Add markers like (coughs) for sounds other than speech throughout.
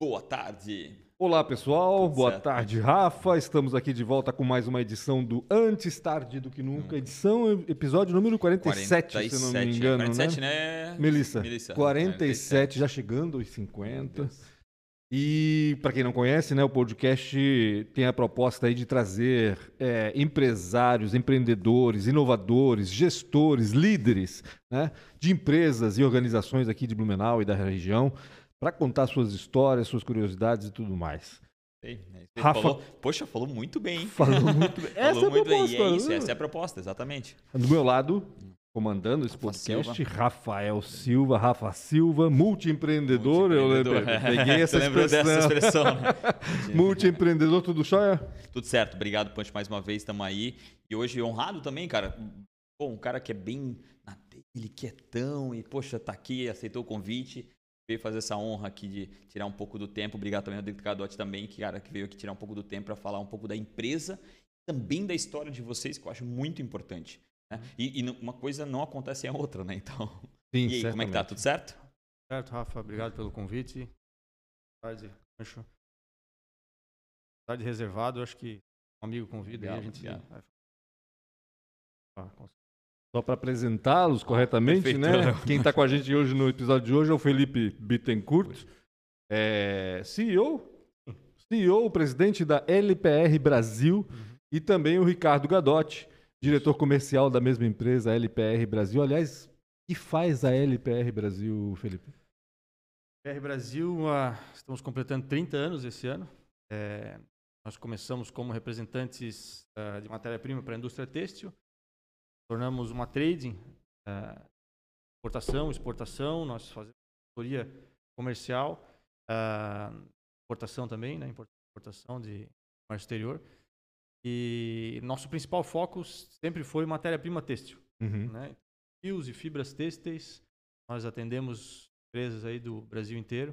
Boa tarde. Olá pessoal, Tudo boa certo. tarde Rafa. Estamos aqui de volta com mais uma edição do Antes Tarde do que Nunca, edição, episódio número 47, se não me engano, 47, né? né? Melissa, Melissa, 47, já chegando aos 50. E para quem não conhece, né, o podcast tem a proposta aí de trazer é, empresários, empreendedores, inovadores, gestores, líderes, né, de empresas e organizações aqui de Blumenau e da região para contar suas histórias, suas curiosidades e tudo mais. Sei, é. Rafa- Falou- poxa, falou muito bem, hein? (laughs) Falou muito bem. Essa Falou é a proposta. E é isso, né? essa é a proposta, exatamente. Do meu lado, comandando esse podcast, Rafael Silva, Rafa Silva, multiempreendedor. Eu Multiempreendedor. lembrei- peguei (laughs) essa expressão. dessa expressão, né? (laughs) Multiempreendedor, tudo jóia? Tudo certo, obrigado, Punch, mais uma vez, estamos aí. E hoje honrado também, cara. Pô, um cara que é bem na dele, quietão, e poxa, tá aqui, aceitou o convite, veio fazer essa honra aqui de tirar um pouco do tempo. Obrigado também ao Rodrigo Cadotti também, que cara que veio aqui tirar um pouco do tempo para falar um pouco da empresa, também da história de vocês, que eu acho muito importante. né? E, e uma coisa não acontece sem a outra, né? Então, (laughs) Sim, e aí, como é que tá? Tudo certo? Certo, Rafa, obrigado pelo convite. Boa tarde, Pancho. Boa tarde reservado, acho que um amigo convida aí, a Obrigado, gente obrigado. vai- Ah, com- Só para apresentá-los corretamente, Perfeito. né? Quem está com a gente hoje no episódio de hoje é o Felipe Bittencourt, é, CEO, CEO, presidente da LPR Brasil, e também o Ricardo Gadotti, diretor comercial da mesma empresa, LPR Brasil. Aliás, o que faz a LPR Brasil, Felipe? PR Brasil, estamos completando 30 anos esse ano. É, nós começamos como representantes ah, de matéria-prima para a indústria têxtil. Tornamos uma trading, ah, importação, exportação. Nós fazemos consultoria comercial, ah, importação também, né? import- Importação de comércio exterior. E nosso principal foco sempre foi matéria-prima têxtil Uhum. né? Fios e fibras têxteis. Nós atendemos empresas aí do Brasil inteiro.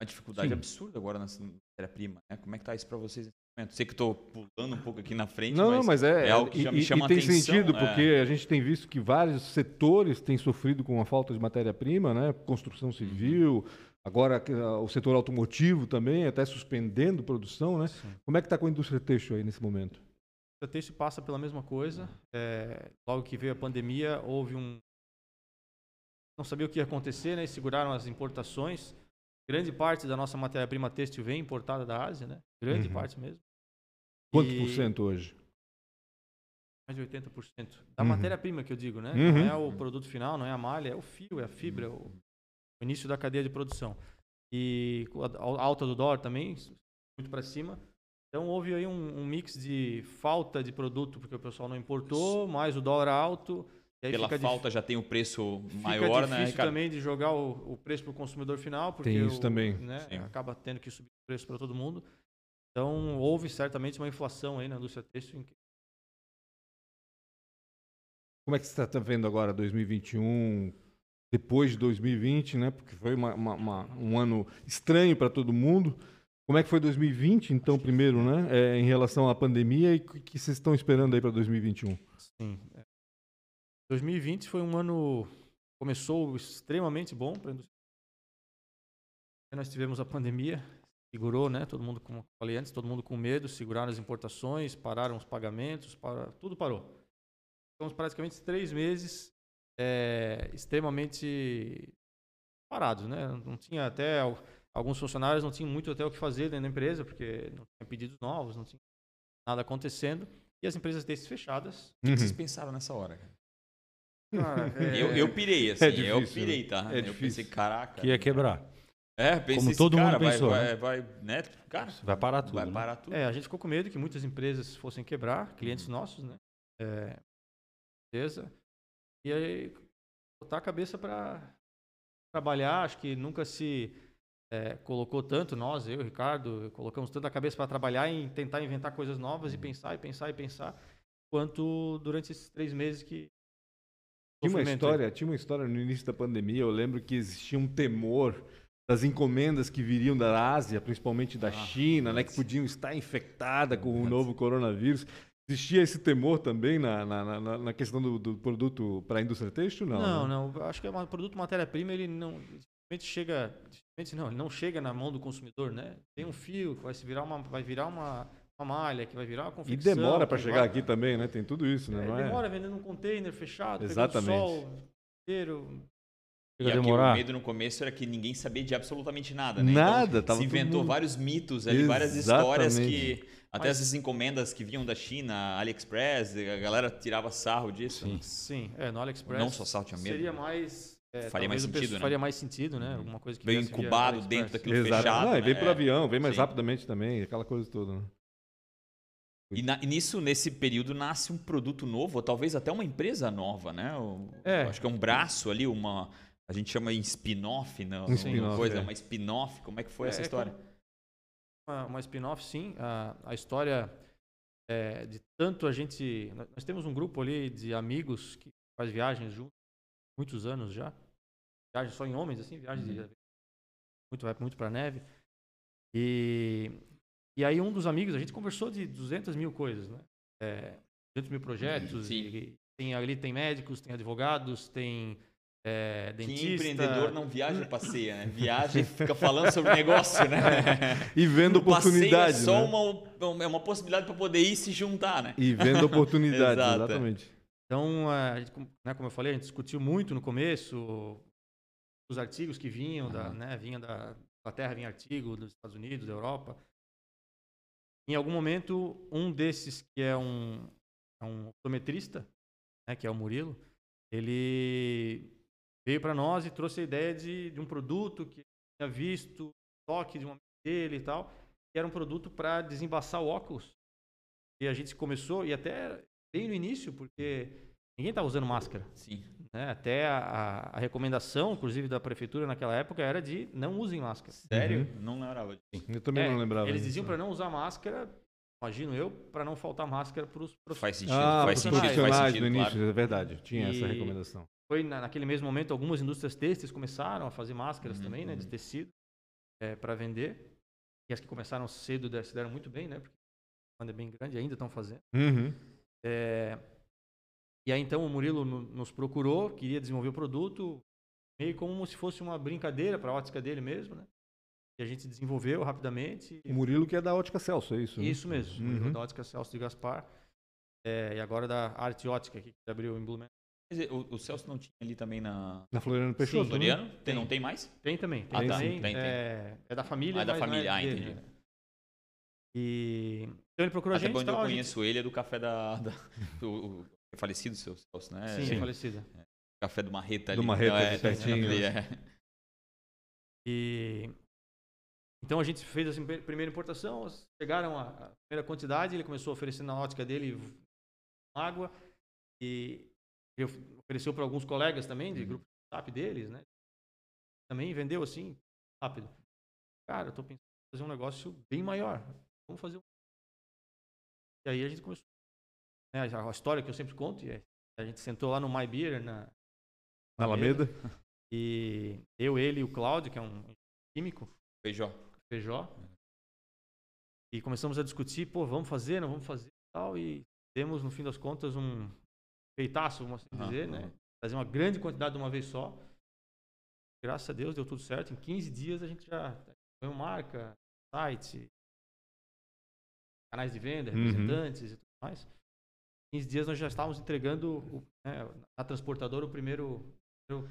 Uma dificuldade Sim. absurda agora nessa matéria-prima, né? Como é que tá isso para vocês momento? Sei que estou pulando um pouco aqui na frente, Não, mas, não, mas é, é algo que e, já me e- chama e tem atenção, sentido, é. porque a gente tem visto que vários setores têm sofrido com a falta de matéria-prima, né? Construção civil, agora ah, o setor automotivo também, até suspendendo produção, né? Como é que está com a indústria têxtil aí nesse momento? O texto passa pela mesma coisa. É, logo que veio a pandemia, houve um. Não sabia o que ia acontecer, né? E seguraram as importações. Grande parte da nossa matéria-prima têxtil vem importada da Ásia, né? Grande Uhum. parte mesmo. Quanto E- por cento hoje? Mais de 80%. Da Uhum. matéria-prima que eu digo, né? Uhum. Não é o produto final, não é a malha, é o fio, é a fibra, o, o início da cadeia de produção. E a alta do dólar também, muito para cima. Então houve aí um, um mix de falta de produto, porque o pessoal não importou, mais o dólar alto. E aí Pela fica dif- falta já tem o preço fica maior, né, difícil Ricardo? também de jogar o, o preço para o consumidor final, porque Tem isso o- também. né, acaba tendo que subir o preço para todo mundo. Então houve certamente uma inflação aí na indústria têxtil. Como é que você está vendo agora 2021, depois de 2020, né? Porque foi uma- uma- uma- um ano estranho para todo mundo. Como é que foi 2020, então, primeiro, né? É, em relação à pandemia e o que vocês estão esperando aí para 2021? Sim. é. 2020 foi um ano começou extremamente bom para a indústria. Nós tivemos a pandemia, segurou, né? Todo mundo, como eu falei antes, todo mundo com medo, seguraram as importações, pararam os pagamentos, para, tudo parou. Ficamos praticamente três meses é, extremamente parados, né? Não tinha até al- alguns funcionários não tinham muito até o que fazer dentro da empresa porque não tinha pedidos novos, não tinha nada acontecendo e as empresas desses fechadas O que vocês Uhum. pensaram nessa hora? cara? Cara, é- (laughs) Eu, eu pirei, assim, eu difícil, pirei, né? tá? É eu difícil. pensei, caraca. Que ia quebrar. É, pensei Como todo mundo cara, vai- pensou, vai, né? vai, né? Cara, Vai parar tudo. vai né? parar tudo. É, a gente ficou com medo que muitas empresas fossem quebrar, clientes Uhum. nossos, né? É, beleza. E aí, botar a cabeça para trabalhar, acho que nunca se é, colocou tanto, nós, eu, Ricardo, colocamos tanta cabeça para trabalhar em tentar inventar coisas novas Uhum. e pensar e pensar e pensar, quanto durante esses três meses que. Tinha uma história, tinha uma história no início da pandemia, eu lembro que existia um temor das encomendas que viriam da Ásia, principalmente da Ah, China, né, que podiam estar infectadas com o novo coronavírus. Existia esse temor também na, na, na- na questão do, do produto para a indústria têxtil? Não, Não, né? não. Acho que é um produto matéria-prima, ele não. chega, não, não chega na mão do consumidor, né? Tem um fio que vai se virar uma, vai virar uma, uma malha, que vai virar uma E confecção. demora para chegar vai- aqui também, né? Tem tudo isso, né? É, Não é? demora vendendo um container fechado, Exatamente. sol inteiro. E Chega aqui demorar. o medo no começo era que ninguém sabia de absolutamente nada, né? Nada, então, tava se inventou mundo- vários mitos ali, várias histórias que até Mas- essas encomendas que vinham da China, AliExpress, a galera tirava sarro disso. né? Sim, é, no AliExpress. Não só sal, tinha medo. Seria mais. é, Faria mais sentido, né? Faria mais sentido, né? Alguma coisa que Veio incubado dentro daquilo Exato. fechado. Não, e vem né? por avião, vem mais Sim. rapidamente também, aquela coisa toda. Né? E, na- e nisso, nesse período, nasce um produto novo, ou talvez até uma empresa nova, né? O- É. Acho que é um braço ali, uma. A gente chama em spin-off, né? Um spin-off, coisa, é. uma spin-off. Como é que foi É, essa é história? Uma, uma spin-off, sim. A, a história é, de tanto a gente. Nós temos um grupo ali de amigos que faz viagens juntos, muitos anos já. Viagens só em homens, assim, viagens de. Uhum. Muito, vai muito pra neve. E, e aí, um dos amigos, a gente conversou de 200 mil coisas, né? É, 200 mil projetos. Sim. e tem, ali tem médicos, tem advogados, tem é, Que dentista. empreendedor não viaja e passeia, né? Viaja e (laughs) fica falando sobre negócio, né? E vendo O passeio oportunidade, É só né? uma, é uma possibilidade para poder ir se juntar, né? E vendo (laughs) oportunidades, Exato. exatamente. Então, a gente, como- né, como eu falei, a gente discutiu muito no começo os artigos que vinham da, Aham. né, vinha da Inglaterra, vinha artigo dos Estados Unidos, da Europa. Em algum momento, um desses que é um, é um optometrista, né, que é o Murilo, ele veio para nós e trouxe a ideia de, de um produto que tinha visto, toque de um amigo dele e tal, que era um produto para desembaçar o óculos. E a gente começou, e até bem no início, porque ninguém estava usando máscara. Sim. né? Até a, a- recomendação, inclusive, da prefeitura naquela época era de não usem máscara. Sério? Uhum. Não lembrava disso. Eu também É, não lembrava. Eles diziam para não usar máscara, imagino eu, para não faltar máscara para os Faz sentido, Ah, faz sentido, faz profissionais sentido, no início, claro. é verdade. Tinha essa E- recomendação. Foi na- naquele mesmo momento, algumas indústrias têxteis começaram a fazer máscaras Uhum, também, né, de uhum. tecido, para vender. E as que começaram cedo se deram muito bem, né? Porque a demanda é bem grande, ainda estão fazendo. Uhum. É, e aí então o Murilo no- nos procurou, queria desenvolver o produto, meio como se fosse uma brincadeira para a ótica dele mesmo, né? E a gente desenvolveu rapidamente. O Murilo que é da Ótica Celso, é isso? né? Isso mesmo, Uhum. Murilo da ótica Celso de Gaspar. É, e agora da Arte Ótica, que abriu em Blumenau. Quer dizer, O, o Celso não tinha ali também na. Na Floriano Peixoto, né? Floriano? Tem, Tem. não tem mais? Tem também, tem Ah, tá. Tem, tem. É, é da família, Ah, é da mas não família. Ah, dele, entendi. né? E então ele procurou Até a gente, quando eu a gente- conheço ele é do café da. da do, o falecido seu Celso, né? Sim, Sim. é falecida. Café do Marreta Do ali. Marreta, Então, ali é, pertinho. é. E então a gente fez a primeira- primeira importação, chegaram a, a primeira quantidade, ele começou a oferecer na ótica dele água e ofereceu para alguns colegas também de Uhum. grupo de WhatsApp deles, né? Também vendeu assim rápido. Cara, eu tô pensando em fazer um negócio bem maior. Vamos fazer um E aí a gente começou né, a história que eu sempre conto, é, a gente sentou lá no My Beer na Na Alameda. e eu, ele e o Cláudio, que é um químico, Feijó. Feijó. E começamos a discutir, pô, vamos fazer, não vamos fazer e tal. E temos, no fim das contas, um feitaço, vamos assim dizer, né? aham. Fazer uma grande quantidade de uma vez só. Graças a Deus deu tudo certo. Em 15 dias a gente já ganhou marca, site, canais de venda, Uhum. representantes e tudo mais. Em 15 dias nós já estávamos entregando o, né, na transportadora o primeiro. primeiro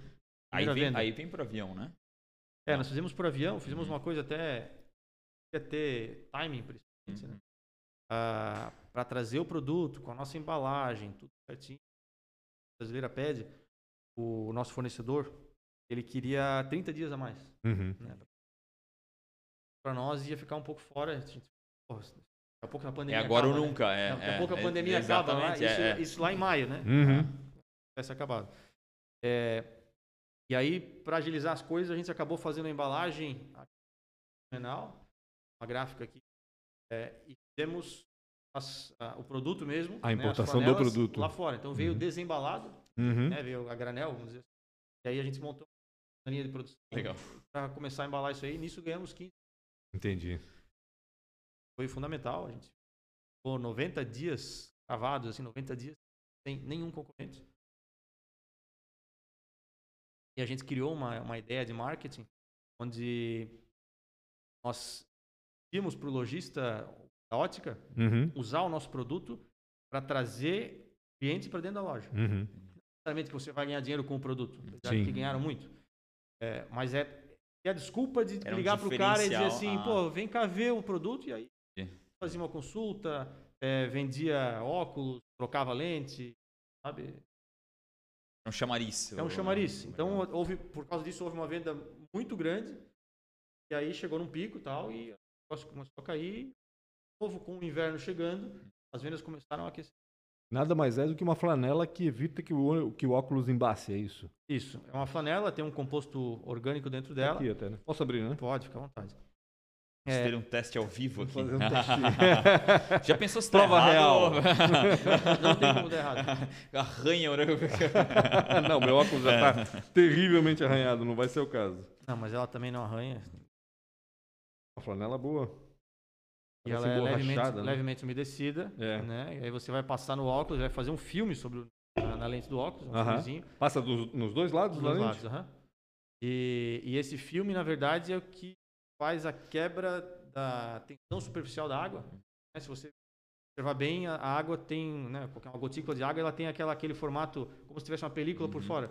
Aí vem, venda. aí vem pro avião, né? É, nós fizemos por avião, fizemos Uhum. uma coisa até ia ter timing, principalmente, né? Uhum. para trazer o produto com a nossa embalagem, tudo certinho. A brasileira pede, o nosso fornecedor, ele queria 30 dias a mais. Uhum. Para nós ia ficar um pouco fora. Porra, daqui a pouco a É pandemia agora ou acaba, né? nunca. É, Daqui a é, pouco a é, pandemia acaba lá, exatamente, isso, é, é. isso lá em maio, né? Uhum. Vai ser acabado. É, e aí, para agilizar as coisas, a gente acabou fazendo a embalagem fenomenal, uma gráfica aqui, é, e fizemos as- a- o produto mesmo. A né, importação do flanelas produto. Lá fora. Então veio Uhum. desembalado, Uhum. né, veio a granel, vamos dizer assim. E aí a gente montou uma linha de produção Legal. para começar a embalar isso aí. Nisso ganhamos 15. Entendi. Foi fundamental. A gente ficou 90 dias travados, assim, 90 dias sem nenhum concorrente. E a gente criou uma, uma ideia de marketing onde nós pedimos para o lojista da ótica Uhum. usar o nosso produto para trazer clientes para dentro da loja. Uhum. Não necessariamente que você vai ganhar dinheiro com o produto, apesar Sim. de que ganharam muito. É, mas é, é a desculpa de Era um ligar para o cara e dizer assim, ah. pô, vem cá ver o produto e aí Sim. fazia uma consulta, é, vendia óculos, trocava lente, sabe? É um chamariz. É um chamariz. Então, houve, por causa disso, houve uma venda muito grande. E aí chegou num pico e tal, e o negócio começou a cair. De novo, com o inverno chegando, as vendas começaram a aquecer. Nada mais é do que uma flanela que evita que o, que o óculos embace, é isso. Isso. É uma flanela, tem um composto orgânico dentro dela. Aqui até, né? Posso abrir, né? Pode, fica à vontade. Vamos É. ter um teste ao vivo aqui. Fazer um (laughs) testinho. Já pensou se tá Prova errado? (laughs) Não tem como dar errado. Arranha, né? (laughs) não, meu óculos já tá terrivelmente arranhado, não vai ser o caso. Não, mas ela também não arranha. Uma flanela boa. E ela é borrachada, levemente, né? levemente umedecida. É. Né? E aí você vai passar no óculos, vai fazer um filme sobre o- na, na lente do óculos, um Aham. filmezinho. Passa dos- nos dois lados Dos da dois lente? lados, aham. e, e esse filme, na verdade, é o que faz a quebra da tensão superficial da água. né? Se você observar bem, a, a água tem, né, qualquer uma gotícula de água, ela tem aquela, aquele formato como se tivesse uma película por Uhum. fora.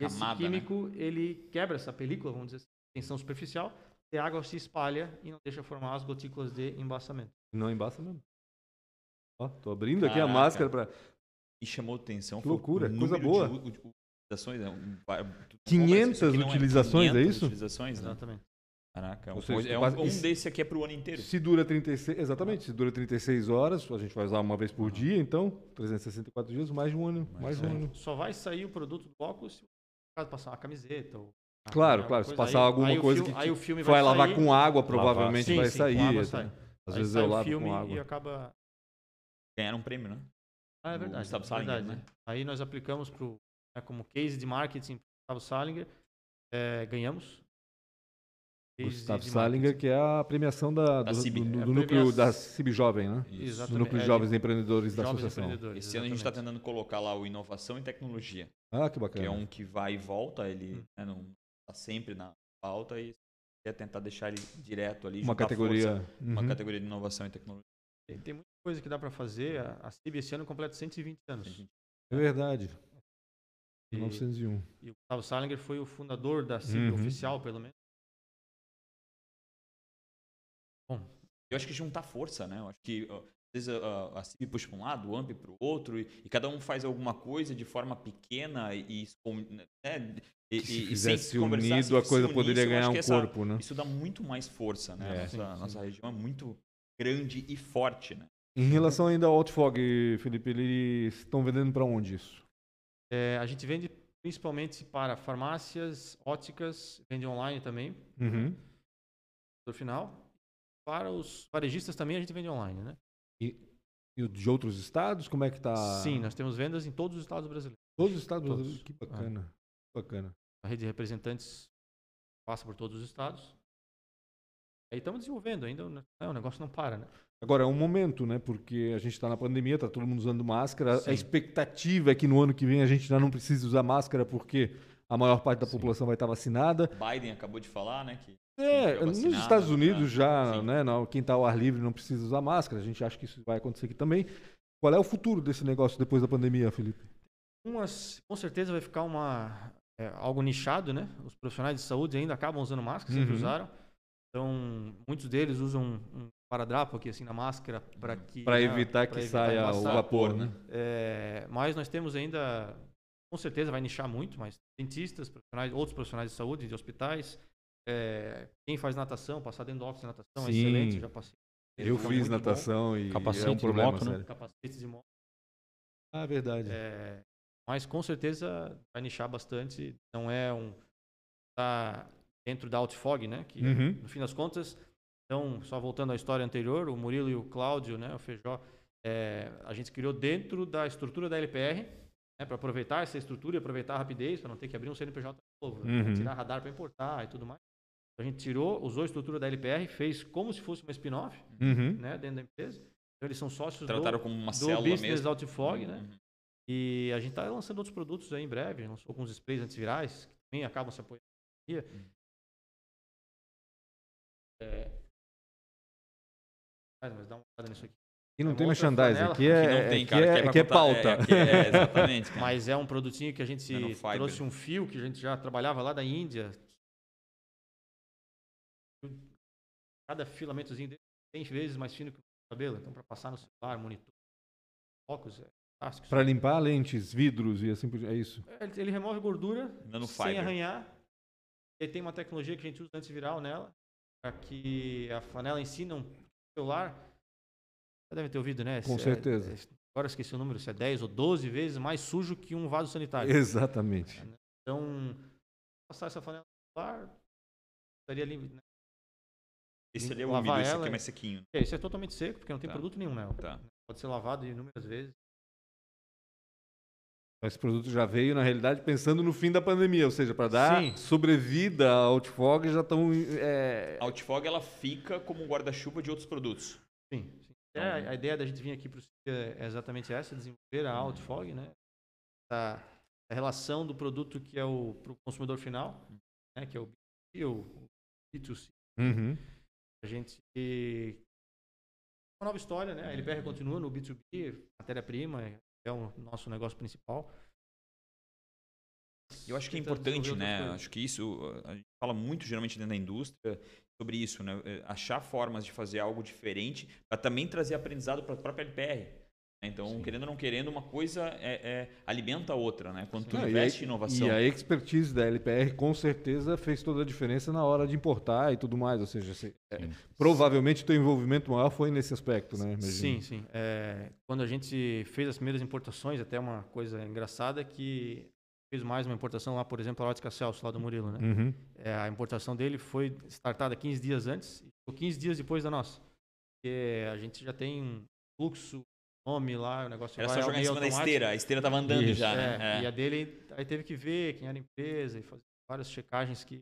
Esse Camada, né? químico, ele quebra essa película, vamos dizer assim, tensão superficial, a água se espalha e não deixa formar as gotículas de embaçamento. Não embaça mesmo. Ó, tô abrindo aqui a Caraca. máscara para E chamou atenção. Que foi o loucura, coisa boa. de utilizações. né? Um- vai- tu- 500 isso aqui não é utilizações, é 500 isso? utilizações, né? Exatamente. Caraca, Ou seja, é um, quase- um desse aqui é pro ano inteiro. Se dura 36, exatamente, se dura 36 horas, a gente vai usar uma vez por dia, então 364 dias, mais de um ano, mais, de um é. ano. Só vai sair o produto do óculos se o caso passar uma camiseta ou Claro, claro, se passar Aí- alguma aí coisa filme- que aí o filme vai vai lavar sair, com água, provavelmente Sim, vai sim, com sair. água sai. Às Aí vezes sai eu o lavo filme com água. e acaba Ganharam um prêmio, né? Ah, é verdade. Gustavo é Salinger, verdade. né? Aí nós aplicamos pro, né, como case de marketing para Gustavo Salinger. é, ganhamos. Case Gustavo Salinger, que é a premiação da, Da do, CIB. do- do É a núcleo premiação- da CIB Jovem, né? Isso. Do Exatamente. núcleo É, de jovens empreendedores da Jovens associação. empreendedores, Esse ano a gente está exatamente. tentando colocar lá o inovação e tecnologia, Ah, que que bacana. é um que vai e volta, ele Hum. né, não está sempre na pauta e quer tentar deixar ele direto ali. uma categoria. força, uma Uhum. categoria de inovação e tecnologia. Tem, tem muita coisa que dá para fazer. A, a CIB esse ano completa 120 anos. É verdade. E, 1901. e o Gustavo Salinger foi o fundador da CIB Uhum. oficial, pelo menos. Eu acho que juntar força, né? Eu acho que vezes a, a CIB puxa para um lado, o AMP para o outro, e, e cada um faz alguma coisa de forma pequena e, e, escon- né? e, Que se e- e sem fizesse se conversar, unido, se a coisa unisse, poderia ganhar um essa- corpo, né? Isso dá muito mais força, né? É. A nossa, Sim, sim. nossa região é muito grande e forte, né? Em relação ainda ao Outfog, Felipe, eles estão vendendo para onde isso? É, a gente vende principalmente para farmácias, óticas, vende online também, Uhum. no final. Para os varejistas também a gente vende online, né? E o de outros estados, como é que tá? Sim, nós temos vendas em todos os estados brasileiros. Todos os estados Todos. brasileiros. Que bacana. Bacana. A rede de representantes passa por todos os estados. Aí estamos desenvolvendo ainda, né? o negócio não para, né? Agora, é um momento, né? Porque a gente está na pandemia, está todo mundo usando máscara. Sim. A expectativa é que no ano que vem a gente já não precise usar máscara porque a maior parte da Sim. população vai estar vacinada. Biden acabou de falar, né? Que É, nos Estados Unidos já. já, Sim. né? não, quem está ao ar livre não precisa usar máscara. A gente acha que isso vai acontecer aqui também. Qual é o futuro desse negócio depois da pandemia, Felipe? Umas, com certeza vai ficar uma, é, algo nichado, né? Os profissionais de saúde ainda acabam usando máscara, sempre Uhum. usaram. Então, muitos deles usam um paradrapo aqui assim na máscara para que Para né, evitar pra que evitar saia o vapor, né? É, mas nós temos ainda, com certeza vai nichar muito, mas dentistas, profissionais, outros profissionais de saúde, de hospitais, é, quem faz natação, passar dentro do óculos de natação é Sim. excelente, já passei. Eu fiz muito bom. natação e Capacete é um de problema, moto, né? sério. Capacetes de moto. Ah, verdade. É, mas com certeza vai nichar bastante. Não é um. Tá dentro da Outfog, né? Que Uhum. no fim das contas. Então, só voltando à história anterior, o Murilo e o Cláudio, né? O Feijó, é, a gente criou dentro da estrutura da LPR, né, para aproveitar essa estrutura e aproveitar a rapidez, para não ter que abrir um CNPJ novo, né, Uhum. tirar radar para importar e tudo mais. Então, a gente tirou, usou a estrutura da LPR, fez como se fosse uma spin-off uhum. né, dentro da empresa. Então, eles são sócios Trataram do, como uma do business mesmo. Outflog, né? Uhum. E a gente está lançando outros produtos aí em breve. Lançou alguns sprays antivirais, que também acabam se apoiando. Uhum. É... Mas dá uma olhada nisso aqui. E não é tem merchandise, aqui é, que aqui é, é, é, é, pauta. Aqui é, exatamente. (laughs) Mas é um produtinho que a gente trouxe né? um fio que a gente já trabalhava lá da Índia, Cada filamentozinho dele é 100 vezes mais fino que o cabelo. Então, para passar no celular, monitor, óculos, é fantástico. Para limpar lentes, vidros e assim por diante. É isso. Ele, ele remove gordura sem arranhar. Ele tem uma tecnologia que a gente usa antiviral nela, para que a flanela em si não. O celular. Você deve ter ouvido, né? Com Se é- certeza. é- agora eu esqueci o número, se é 10 ou 12 vezes mais sujo que um vaso sanitário. Exatamente. Então, passar essa flanela no celular, estaria ali. Né? Esse ali é úmido, esse aqui é e- mais sequinho. É, Esse é totalmente seco, porque não tem Tá. produto nenhum nela. Tá. Pode ser lavado inúmeras vezes. Esse produto já veio, na realidade, pensando no fim da pandemia, ou seja, para dar Sim. sobrevida ao Outfog, já estão. É... A Outfog ela fica como um guarda-chuva de outros produtos. Sim. sim. É, a- a ideia da gente vir aqui para o é exatamente essa, desenvolver a Outfog, né? A, a relação do produto que é o pro consumidor final, né? que é o B2B, o o B2C. Uhum. A gente uma nova história, né? A LPR continua no B2B, matéria-prima é o nosso negócio principal. Eu acho que é importante, né? Acho que isso, a gente fala muito geralmente dentro da indústria sobre isso, né? É, Achar formas de fazer algo diferente para também trazer aprendizado para a própria LPR. Né? Então, Sim. querendo ou não querendo, uma coisa é, é- alimenta a outra, né? Quando tu Não, e investe aí- em inovação. E a expertise da LPR com certeza fez toda a diferença na hora de importar e tudo mais. Ou seja, se- é, provavelmente o teu envolvimento maior foi nesse aspecto, né? imagino. Sim, sim. É, quando a gente fez as primeiras importações, até uma coisa engraçada que fez mais uma importação lá, por exemplo, a Ótica Celso, lá do Murilo, né? Uhum. É, a importação dele foi startada 15 dias antes e ficou 15 dias depois da nossa. Porque a gente já tem um fluxo, nome lá, o negócio Era vai só jogar em cima da esteira. A esteira tava andando Isso. já, É, né? E É. a dele, aí teve que ver quem era a empresa e fazer várias checagens que...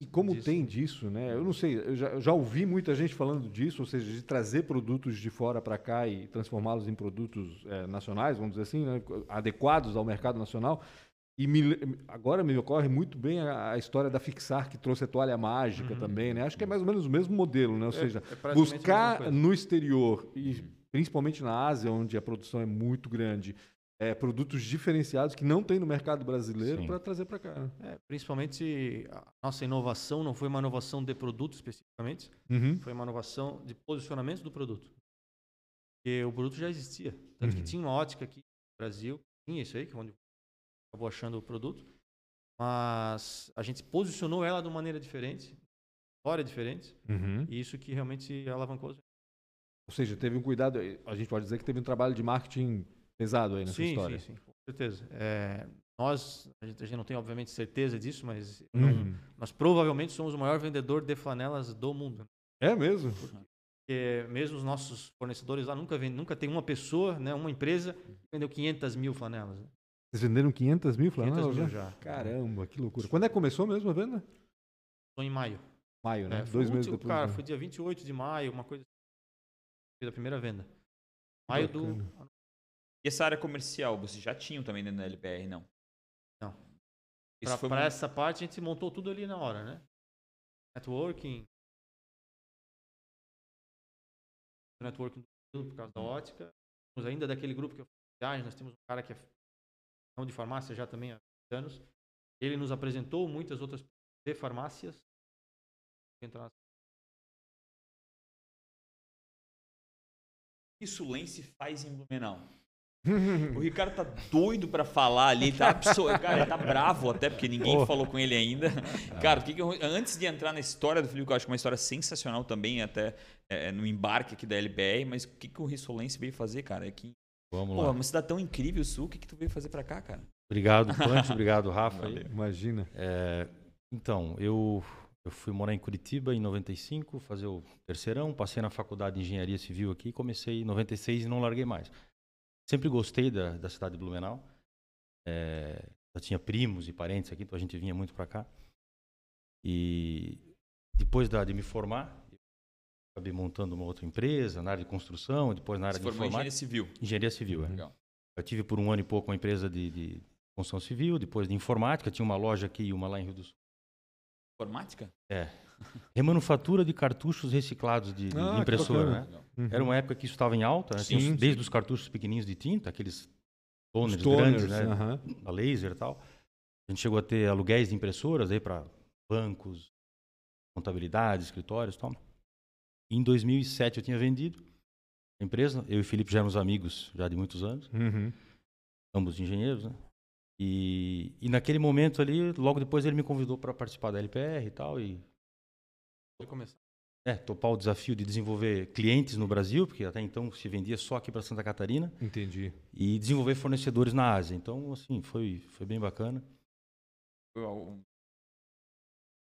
E como disso. tem disso, né? Eu não sei, eu já, eu já ouvi muita gente falando disso, ou seja, de trazer produtos de fora para cá e transformá-los em produtos eh, nacionais, vamos dizer assim, né? adequados ao mercado nacional. E me agora me ocorre muito bem a, a história da Fixar, que trouxe a toalha mágica Uhum. também, né? Acho que é mais ou menos o mesmo modelo, né? Ou É- seja, é buscar no exterior, e principalmente na Ásia, onde a produção é muito grande, eh, produtos diferenciados que não tem no mercado brasileiro para trazer para cá. né? É, principalmente a nossa inovação não foi uma inovação de produto especificamente, Uhum. foi uma inovação de posicionamento do produto. Porque o produto já existia. Tanto Uhum. que tinha uma ótica aqui no Brasil, tinha isso aí, que é onde acabou achando o produto. Mas a gente posicionou ela de uma maneira diferente, história diferente, Uhum. e isso que realmente alavancou. Ou seja, teve um cuidado, a gente pode dizer que teve um trabalho de marketing pesado aí nessa Sim, história. sim, sim, com certeza. É, nós, a gente, a gente não tem obviamente certeza disso, mas Uhum. nós provavelmente somos o maior vendedor de flanelas do mundo. É mesmo? Porque mesmo os nossos fornecedores lá nunca, vende, nunca tem uma pessoa, né, uma empresa que vendeu 500 mil flanelas. né? Vocês venderam 500 mil 500 flanelas mil já? já. Caramba, que loucura. Quando é que começou mesmo a venda? Só em maio. Maio, né? É, foi Dois meses último- depois. Cara, né? foi dia 28 de maio, uma coisa Fez a primeira venda. Maio do. bacana. E essa área comercial, vocês já tinham também dentro da LPR, não? Não. Isso Pra, foi pra muito- essa parte a gente montou tudo ali na hora, né? Networking. Networking do- por causa da ótica. Temos ainda daquele grupo que eu viagem, nós temos um cara que é não de farmácia já também há anos. Ele nos apresentou muitas outras de farmácias. Entrar isso o Lance faz em Blumenau? (laughs) O Ricardo tá doido pra falar ali, tá absor... cara, ele tá bravo até porque ninguém Pô. falou com ele ainda. Cara, o que que eu- antes de entrar na história do Felipe, que eu acho que é uma história sensacional também, até é, no embarque aqui da LBR, mas o que, que o Rissolense veio fazer, cara? É que, Vamos pô, lá. uma cidade tão incrível, Sul, o que, que tu veio fazer pra cá, cara? Obrigado, Punch. (laughs) obrigado, Rafa. Valeu. Imagina. É, então, eu, eu fui morar em Curitiba em 95, fazer o terceirão, passei na faculdade de engenharia civil aqui, comecei em 96 e não larguei mais. Sempre gostei da, da cidade de Blumenau. É, já tinha primos e parentes aqui, então a gente vinha muito para cá. E depois da, de me formar, acabei montando uma outra empresa na área de construção, depois na área Se de informática. engenharia civil. Engenharia civil, é. Legal. Eu tive por um ano e pouco uma empresa de, de construção civil, depois de informática, tinha uma loja aqui e uma lá em Rio do Sul. Informática? É. Remanufatura de cartuchos reciclados de, de Ah, impressora, né? Uhum. Era uma época que isso estava em alta, né? Os- Sim, desde os cartuchos pequenininhos de tinta, aqueles toners, Os grandes, toners, né? aham. a laser e tal. A gente chegou a ter aluguéis de impressoras aí para bancos, contabilidade, escritórios e tal. Em 2007 eu tinha vendido a empresa. Eu e o Felipe já éramos amigos já de muitos anos, Uhum. ambos engenheiros, né? E, e naquele momento ali, logo depois ele me convidou para participar da LPR e tal e Vou começar. é, topar o desafio de desenvolver clientes no Brasil, porque até então se vendia só aqui para Santa Catarina, Entendi. e desenvolver fornecedores na Ásia. Então, assim, foi, foi bem bacana. Foi uma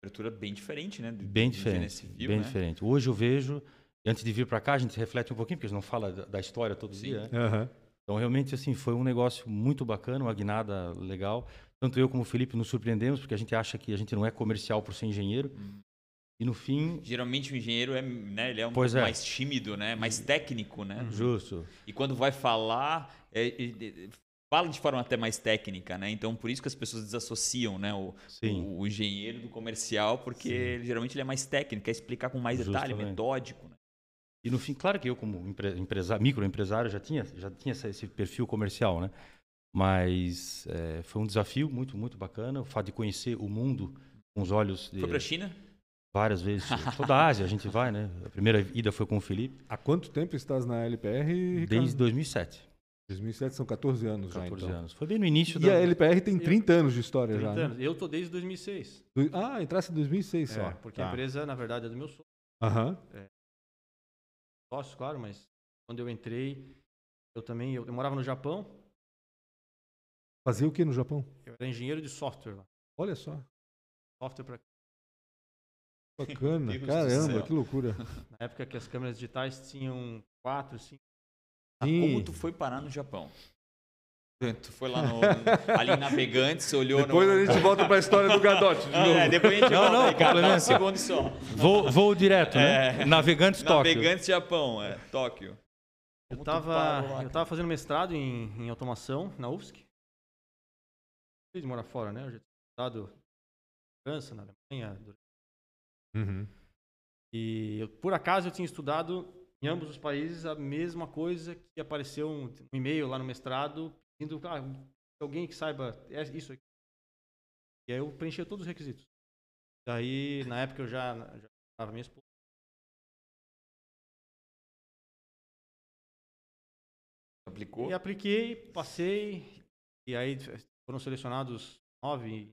abertura bem diferente, né? do- Bem diferente. civil, bem né? diferente. Hoje eu vejo, antes de vir para cá, a gente reflete um pouquinho, porque a gente não fala da, da história todo Sim. dia. né? Aham. Então, realmente, assim, foi um negócio muito bacana, uma guinada legal. Tanto eu como o Felipe nos surpreendemos, porque a gente acha que a gente não é comercial por ser engenheiro. Uhum. E no fim, Geralmente o engenheiro é, né, ele é um Pois pouco é. mais tímido, né? Mais técnico, né? justo. E quando vai falar, é, é, é, fala de forma até mais técnica, né? Então por isso que as pessoas desassociam, né? O, o, o engenheiro do comercial, porque ele, geralmente ele é mais técnico, quer explicar com mais detalhe, Justamente. metódico. Né? E no fim, claro que eu como empre- empresário, microempresário já tinha, já tinha esse perfil comercial, né? Mas é, foi um desafio muito, muito bacana. O fato de conhecer o mundo com os olhos de Foi para a China? várias vezes. (laughs) Toda a Ásia a gente vai, né? A primeira ida foi com o Felipe, Há quanto tempo estás na LPR, Ricardo? desde 2007, 2007, são 14 anos 14 já, então. anos. Foi bem no início E da... a LPR tem 30 anos de história 30 já, né? anos. Eu tô desde 2006. Do- Ah, entrasse em 2006 só. É, porque a Tá. empresa, na verdade, é do meu sócio, Aham. Sócio, claro, mas quando eu entrei, eu também, eu, eu morava no Japão, Fazia o que no Japão? eu era engenheiro de software lá. Olha só. Software para Bacana. (laughs) Caramba, que loucura. (laughs) na época que as câmeras digitais tinham 4, 5. Ah, Sim. Como tu foi parar no Japão? Tu foi lá no, ali em Navegantes, olhou Depois no... a gente volta pra história do Gadote de Ah, (laughs) novo. é, depois a gente Não, volta não, aí, cara, dá complementa. segundo só. Voo, voo direto, né? É. Navegantes Tóquio. Navegantes Japão, é, Tóquio. Eu Como tu tava, parou lá, eu tava fazendo mestrado em, em automação na UFSC. Fiz de morar fora, né? Eu já tinha estudado na França, na Alemanha. Uhum. E eu, por acaso eu tinha estudado em ambos os países a mesma coisa que apareceu um, um e-mail lá no mestrado pedindo ah, alguém que saiba é isso aqui. E aí eu preenchi todos os requisitos. Daí, na época eu já já estava minha esposa. Aplicou? E apliquei, passei, e aí foram selecionados nove.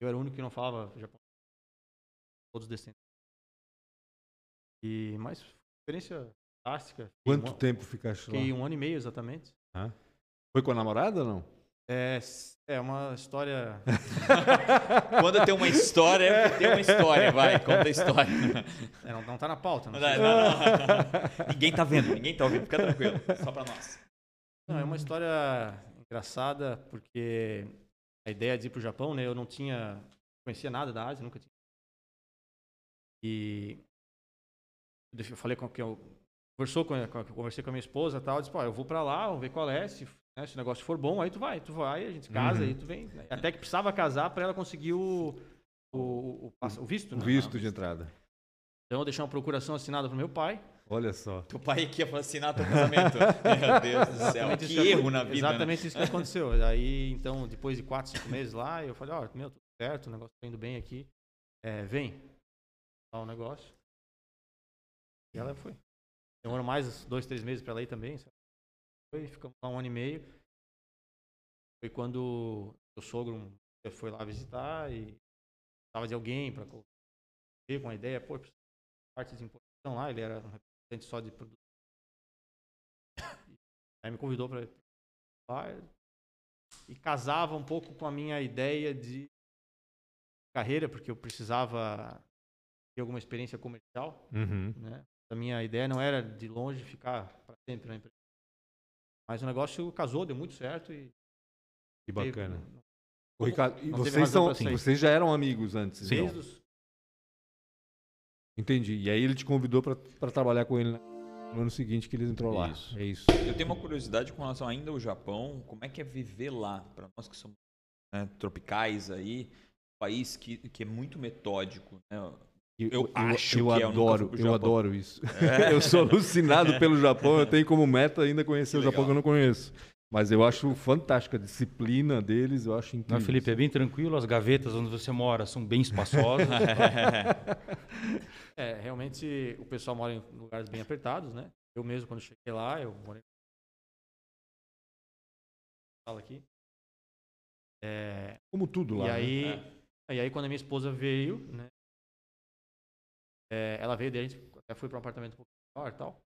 Eu era o único que não falava japonês. Todos descendentes. E, mas, foi uma experiência fantástica. Fiquei Quanto um, tempo ficaste lá? Fiquei um ano e meio, exatamente. Foi com a namorada ou não? É, é uma história... (laughs) Quando tem uma história, é porque tem uma história, vai, conta a história. é, não, não tá na pauta. Não, não, não. Ninguém tá vendo, ninguém tá ouvindo, fica tranquilo, só pra nós. Não, é uma história engraçada, porque a ideia de ir pro Japão, né? Eu não tinha... conhecia nada da Ásia, nunca tinha. E eu falei com que eu conversou com, conversei com a minha esposa e tal, disse, pô, eu vou pra lá, vou ver qual é, se, né, se o negócio for bom, aí tu vai, tu vai, a gente casa, Uhum. aí tu vem. né? Até que precisava casar pra ela conseguir o, o, o, o o visto, O né? visto de entrada. Então eu deixei uma procuração assinada pro meu pai. Olha só. Teu pai que ia assinar teu casamento. (laughs) Meu Deus do céu, Exatamente que isso erro na vida, né? Exatamente isso que aconteceu. Aí, então, depois de quatro, cinco meses lá, eu falei, ó, meu, tudo certo, o negócio tá indo bem aqui. É, vem. Dá o negócio. E ela foi. Demorou mais dois, três meses pra ela ir também. Foi, ficamos lá um ano e meio. Foi quando o sogro foi lá visitar e precisava de alguém para ver com a ideia, pô, parte de importação lá, ele era um representante só de produto. (coughs) Aí me convidou para lá e casava um pouco com a minha ideia de carreira, porque eu precisava ter alguma experiência comercial, Uhum. né? A minha ideia não era de longe ficar para sempre na empresa. Mas o negócio casou, deu muito certo e Que bacana. Ô, Ricardo, e teve vocês, são, vocês já eram amigos antes, então? os Entendi. E aí ele te convidou pra pra trabalhar com ele no ano seguinte que ele entrou lá. Isso. É isso. Eu tenho uma curiosidade com relação ainda ao Japão. Como é que é viver lá? Para nós que somos né, tropicais aí, país que, que é muito metódico. Né? Eu, Eu acho eu que é, eu nunca fui adoro, eu Japão. adoro isso. (laughs) eu sou alucinado pelo Japão, eu tenho como meta ainda conhecer Que o Japão que eu não conheço. Mas eu acho fantástica a disciplina deles, eu acho incrível. Não, Felipe, é bem tranquilo. As gavetas onde você mora são bem espaçosas. (laughs) É, realmente o pessoal mora em lugares bem apertados, né? Eu mesmo, quando cheguei lá, eu morei sala aqui. É, Como tudo lá. e né? aí, É. e aí quando a minha esposa veio, né? É, ela veio, daí a gente até foi para um apartamento um pouco maior e tal.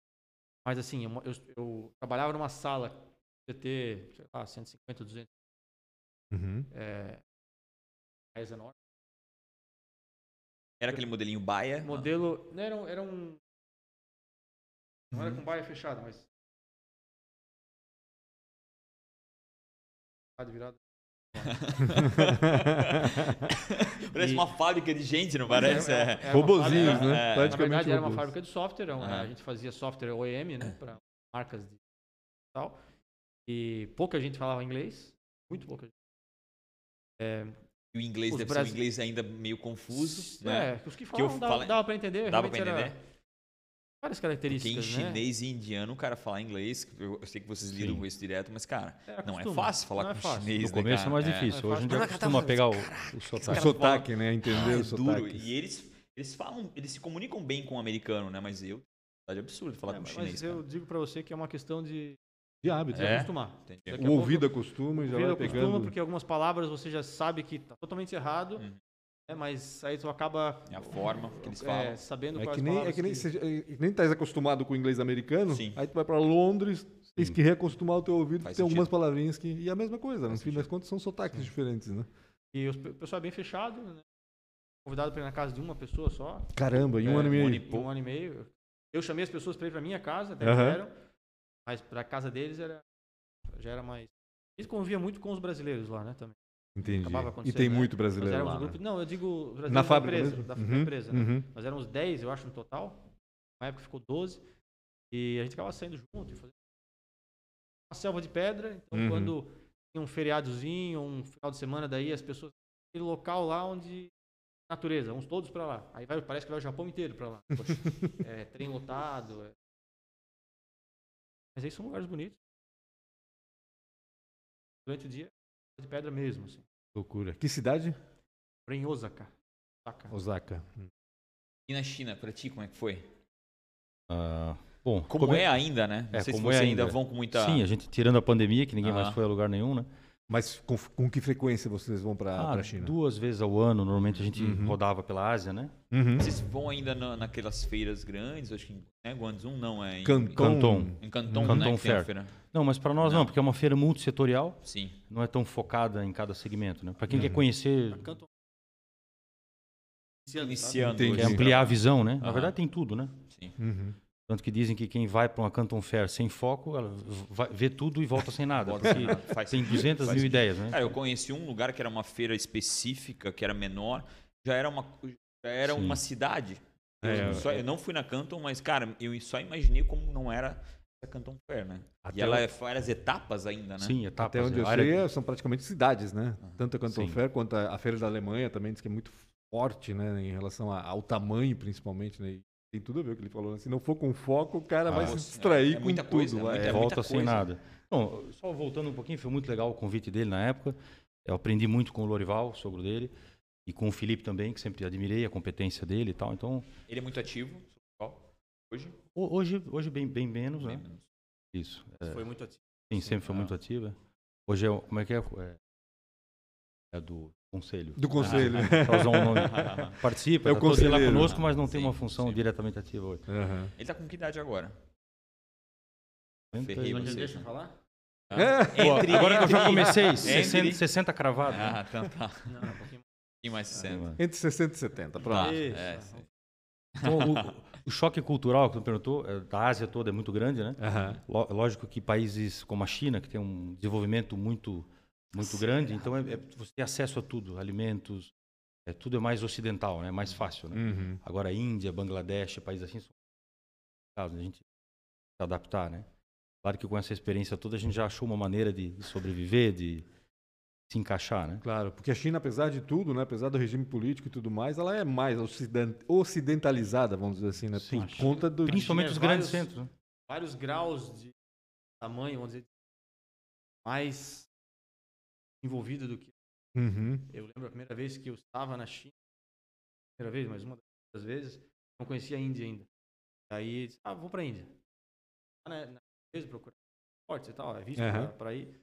Mas assim, eu, eu, eu trabalhava numa sala ia ter, sei lá, 150, 200 Uhum. é, reais enormes. Era aquele modelinho baia. Modelo, não, era, um- era um... Não era Uhum. com baia fechada, mas... Virado. (laughs) parece E- uma fábrica de gente, não parece? Era- É. era uma Robozinhos, fábrica- né? é, na Na Praticamente verdade, era uma robôs. fábrica de software. um- Ah. A gente fazia software OEM, né? Para marcas de tal. E pouca gente falava inglês. Muito pouca gente. É, E o inglês deve ser brasi- um inglês ainda meio confuso. né? é, os que eu falavam dava, falo- dava para entender. Dava pra realmente era Várias Porque em características, né? chinês e indiano, o cara falar inglês, eu, sei que vocês lidam Sim. com isso direto, mas, cara, É, não é acostuma. fácil falar Não é com fácil. chinês, No né, começo é cara? mais É. difícil. Hoje a gente Mas, já cara, costuma pegar o, o O sotaque. sotaque, né? Entender Ah, o é sotaque. duro. E eles, eles falam, eles se comunicam bem com o americano, né? Mas eu, é absurdo falar É, com o mas chinês. eu cara. digo para você que é uma questão de De hábito. É? acostumar. Entendi. Daqui a O pouco- ouvido acostuma e já Ouvido vai acostuma, pegando. porque algumas palavras você já sabe que tá totalmente errado, Uhum. Né? mas aí tu acaba É a forma que eles é, falam. sabendo É que nem, é que nem, que- você, é, nem tá acostumado com o inglês americano, Sim. aí tu vai pra Londres, tens Sim. que reacostumar o teu ouvido, Faz tem algumas palavrinhas que... E a mesma coisa, no fim das contas são sotaques diferentes, né? E os- o pessoal é bem fechado, né? Convidado para ir na casa de uma pessoa só, Caramba, em um É, ano e meio. um ano e um ano e meio. Eu chamei as pessoas para ir para minha casa, até Aham. vieram, mas para a casa deles era já era mais. Eles conviviam muito com os brasileiros lá, né, também. Entendi. E tem né? muito brasileiro lá, um grupo, né? não, eu digo brasileiros Na da fábrica empresa, da, Uhum, empresa, né? uhum. Nós éramos 10, eu acho, no total. Na época ficou 12. E a gente acabava saindo junto e fazendo uma selva de pedra. Então, Uhum. quando tinha um feriadozinho, um final de semana, daí as pessoas. Aquele local lá onde. Natureza, vamos todos pra lá. Aí vai, parece que vai o Japão inteiro pra lá. Poxa, (laughs) é, trem lotado. é. Mas aí são lugares bonitos. Durante o dia, de pedra mesmo. Assim. Loucura. Que cidade? Porém, em Osaka. Osaka. Osaka. E na China, pra ti, como é que foi? Ah, bom, Como come- é ainda, né? Não É, sei se como é vocês ainda ainda. vão com muita... Sim, a gente tirando a pandemia, que ninguém Ah. mais foi a lugar nenhum, né? Mas com, com que frequência vocês vão pra, Ah, pra China? duas vezes ao ano, normalmente a gente Uhum. rodava pela Ásia, né? Uhum. Vocês vão ainda na- naquelas feiras grandes, acho que em né, Guangzhou não, é em, Canton. Canton. em Canton, Canton né, a Fair. feira. Não, mas para nós não. Não. porque é uma feira multissetorial, Sim. não é tão focada em cada segmento, né? Para quem Uhum. quer conhecer, Iniciando. Quer ampliar a visão, né? Na verdade tem tudo, né? Sim. Tanto que dizem que quem vai para uma Canton Fair sem foco, ela vai, vê tudo e volta sem nada. Volta porque sem nada. Faz tem sentido, 200 faz mil sentido. ideias, né? Cara, eu conheci um lugar que era uma feira específica, que era menor, já era uma, já era Sim. uma cidade. É, eu, só- eu não fui na Canton, mas, cara, eu só imaginei como não era a Canton Fair, né? Até e ela é várias etapas ainda, né? Sim, etapas. Até onde eu a área- sei, é- são praticamente cidades, né? Uhum. Tanto a Canton Sim. Fair quanto a, a Feira da Alemanha também diz que é muito forte, né? Em relação a- ao tamanho, principalmente, né? Tem tudo a ver o que ele falou. né? Se não for com foco, o cara vai se Nossa, distrair é- é com muita tudo. coisa, é vai. muita- É, muita volta sem coisa. nada. Bom, só voltando um pouquinho, foi muito legal o convite dele na época. Eu aprendi muito com o Lorival, sogro dele, e com o Felipe também, que sempre admirei a competência dele e tal. Então, Ele é muito ativo, hoje. ho- hoje, hoje bem, bem menos, né? Bem menos. Isso. É, Foi muito ativo. sim, sempre foi ah. muito ativa. Hoje é, o- como é que é? É, é do conselho. Do conselho. Pra usar um nome. (laughs) Participa, É o tá lá conosco, mas não tem Sim, uma função sim. diretamente ativa hoje. Aham. Ele tá com que idade agora? Ferrei vocês, deixa eu falar? Ah, É. Pô, Entre- agora que eu já entre- comecei, entre- 60, 60 cravado. né? Ah, então tá. Um Não, um pouquinho pouquinho mais 60. Entre 60 e 70, pronto. Tá, Isso. é. Então, o, o choque cultural que tu perguntou, é, da Ásia toda é muito grande, né? Ló- Lógico que países como a China, que tem um desenvolvimento muito, muito grande, então é, é- você tem acesso a tudo, alimentos, é, tudo é mais ocidental, né? Mais fácil, né? Uhum. Agora, Índia, Bangladesh, países assim, a gente se adaptar, né? Claro que com essa experiência toda a gente já achou uma maneira de, sobreviver, de se encaixar, né? Claro, porque a China, apesar de tudo, né, apesar do regime político e tudo mais, ela é mais ociden- ocidentalizada, vamos dizer assim, né? Sim, por China- conta do. Principalmente os é grandes vários- centros. né? Vários graus de tamanho, vamos dizer, mais envolvido do que. Uhum. Eu lembro a primeira vez que eu estava na China, primeira vez, mas uma das vezes, não conhecia a Índia ainda. Aí, disse, ah, vou pra Índia. Lá na, na empresa, procurar esportes e tal, é visto Aham. pra, pra ir.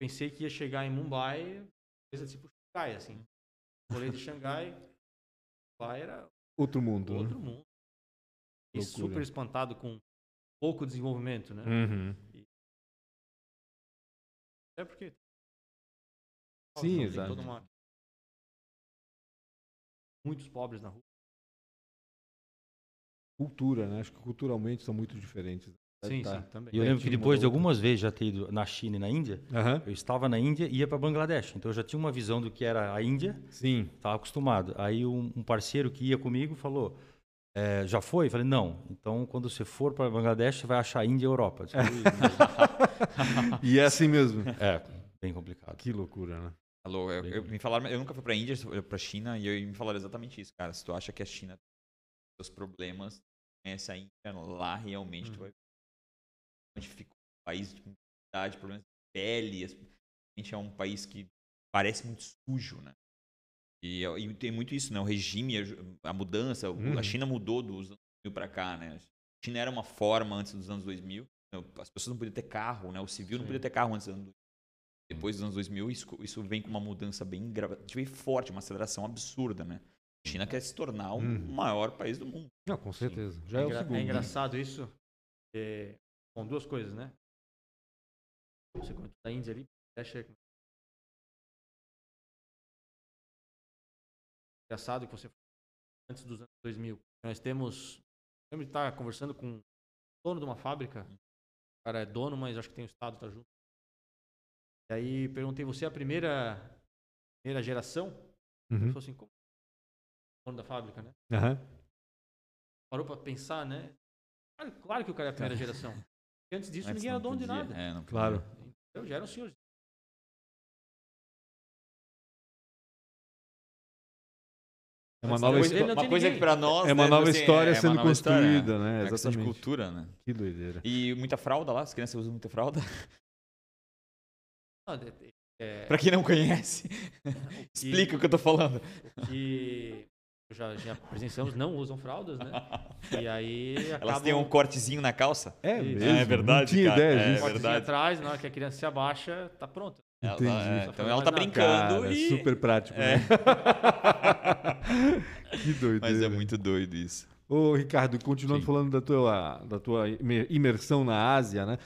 Pensei que ia chegar em Mumbai, coisa tipo Xangai, assim. Rolê de Xangai, lá era Outro mundo. outro né? mundo. E Loucura. super espantado com pouco desenvolvimento, né? Uhum. É porque. Sim, tem exato. uma- Muitos pobres na rua. Cultura, né? Acho que culturalmente são muito diferentes. Sim, Tá. sim, também. E eu lembro que China depois de algumas vezes já ter ido na China e na Índia, Aham. eu estava na Índia e ia para Bangladesh. Então eu já tinha uma visão do que era a Índia, Sim. estava acostumado. Aí um, um parceiro que ia comigo falou: "É, já foi? Eu falei: não. Então quando você for para Bangladesh, você vai achar a Índia e a Europa. Disse, (laughs) "Ui, E é assim mesmo. é, bem complicado. Que loucura, né? Alô, eu, eu- me falaram, eu nunca fui pra Índia, eu fui pra China e eu, me falaram exatamente isso, cara. Se tu acha que a China tem seus problemas, conhece a Índia, lá realmente tu vai ver fica um país de comunidade, problemas de pele. Realmente é um país que parece muito sujo, né? E, e tem muito isso, né? O regime, a- a mudança, o- Uhum. a China mudou dos anos 2000 pra cá, né? A China era uma forma antes dos anos 2000. né? As pessoas não podiam ter carro, né? O civil não Sim. podia ter carro antes dos anos 2000. Depois dos anos 2000, isso, isso vem com uma mudança bem grave, bem forte, uma aceleração absurda, né? A China quer se tornar o Uhum. maior país do mundo. Não, com certeza. Já É, é, o engra- segundo. é engraçado isso. É, bom, duas coisas, né? Você comentou da Índia ali, deixa engraçado que você antes dos anos 2000. Nós temos, eu lembro de estar conversando com o dono de uma fábrica. O cara é dono, mas acho que tem o estado tá junto. E aí perguntei, você é a primeira primeira geração? Ele Uhum. falou assim, como? Dono da fábrica, né? Aham. parou pra pensar, né? Claro, claro que o cara é a primeira geração. Porque antes disso, Antes ninguém era dono de podia. nada. É, não Claro. Eu já era um senhor. É uma Mas nova, depois histó- dele não uma coisa ninguém. que pra nós. é uma né, nova assim, história é uma sendo nova história, construída, né? É uma questão de Exatamente. cultura, né? Que doideira. E muita fralda lá, as crianças usam muita fralda. (laughs) Não, é, pra quem não conhece, (laughs) explica o que eu tô falando. que já, já presenciamos, não usam fraldas, né? E (laughs) aí acabam... Elas têm um cortezinho na calça. É mesmo? É verdade, Não tinha cara. ideia É disso. cortezinho verdade. atrás, na hora que a criança se abaixa, tá pronto. Ela- Entendi. é, então ela mais tá nada. brincando Cara, e... super prático, É. né? (laughs) que doideira. Mas é muito doido isso. Ô, Ricardo, continuando Sim. falando da tua, da tua imer- imersão na Ásia, né?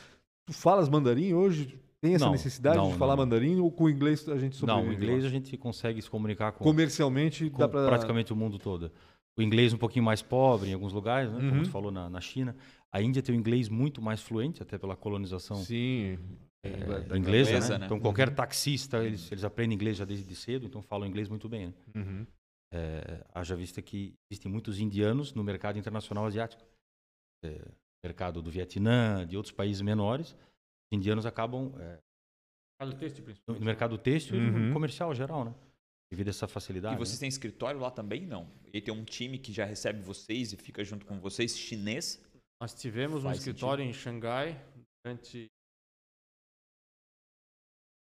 Tu falas mandarim hoje? Tem essa Não, necessidade não, de falar não. mandarim ou com o inglês a gente sobrevive? Não, o inglês a gente consegue se comunicar com, Comercialmente com dá pra... praticamente o mundo todo. O inglês um pouquinho mais pobre em alguns lugares, né? Uhum. como tu falou na, na China. A Índia tem o inglês muito mais fluente, até pela colonização Sim. é, da inglesa, inglesa, né? né? Então qualquer taxista, eles, eles aprendem inglês já desde cedo, então falam inglês muito bem. Né? Uhum. É, haja vista que existem muitos indianos no mercado internacional asiático. É, mercado do Vietnã, de outros países menores, indianos acabam é, Faz o texto, no principalmente. no mercado têxtil e Uhum. no comercial geral, né? Devido a essa facilidade. E vocês né? têm escritório lá também? Não. E tem um time que já recebe vocês e fica junto com vocês, chinês? Nós tivemos um Faz escritório em Xangai durante.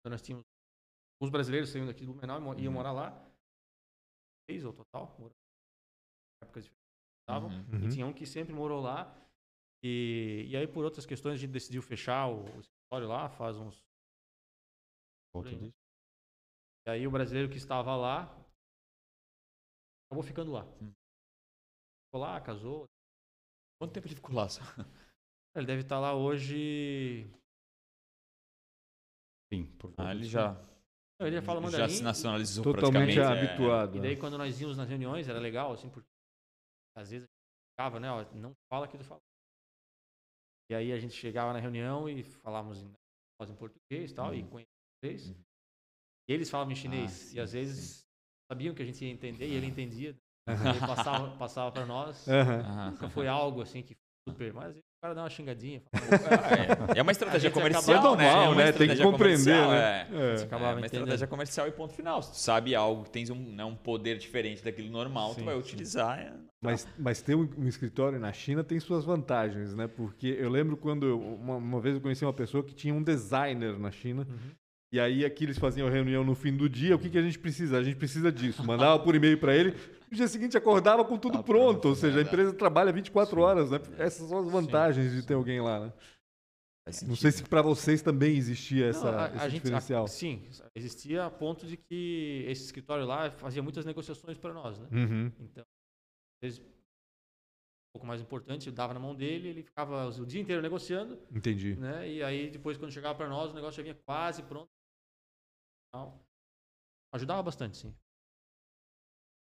Então nós tínhamos. Os brasileiros saíram daqui do Blumenau e iam Uhum. morar lá. Seis ao total. diferentes. estavam. Uhum. Uhum. E tinha um que sempre morou lá. E, e aí, por outras questões, a gente decidiu fechar o, o escritório lá faz uns. Né? E aí, o brasileiro que estava lá acabou ficando lá. Hum. Ficou lá, casou. Quanto tempo ele ficou lá? (laughs) Ele deve estar lá hoje. Sim, por Ah, ele já, Ele já fala já mandarim. se nacionalizou Totalmente praticamente. é. habituado. E daí né? quando nós íamos nas reuniões era legal, assim, porque às vezes a gente ficava, né? Ó, não fala que tu fala. E aí a gente chegava na reunião e falávamos em, em português e tal, e Uhum. com inglês. Uhum. E eles falavam em chinês. Ah, sim, e às vezes sabiam que a gente ia entender e ele entendia. (laughs) E ele passava, passava para nós. Nunca foi algo assim que super, mas o cara dá uma xingadinha. (laughs) É, é uma estratégia comercial, acaba- né? É normal, É né? Tem que compreender, né? é. É. É acabava uma entendendo. estratégia comercial e ponto final. Se tu sabe algo que tens um, né, um poder diferente daquilo normal, Sim, tu vai sim. utilizar. é- Mas, mas ter um, um escritório na China tem suas vantagens, né? Porque eu lembro quando eu, uma, uma vez eu conheci uma pessoa que tinha um designer na China. Uhum. E aí aqui eles faziam reunião no fim do dia. O que, que a gente precisa? A gente precisa disso. Mandava por e-mail para ele. No dia seguinte acordava com tudo Tá pronto. pronto, Ou seja, a né? empresa trabalha 24 Sim. horas, né? Essas são as vantagens de sim. ter alguém lá, né? Não sei se para vocês também existia essa, Não, a- a esse gente- diferencial. a- sim, existia a ponto de que esse escritório lá fazia muitas negociações para nós, né? Uhum. Então, às vezes, um pouco mais importante, eu dava na mão dele, ele ficava o dia inteiro negociando, Entendi. né? E aí depois quando chegava para nós, o negócio já vinha quase pronto. Então, Ajudava bastante, sim.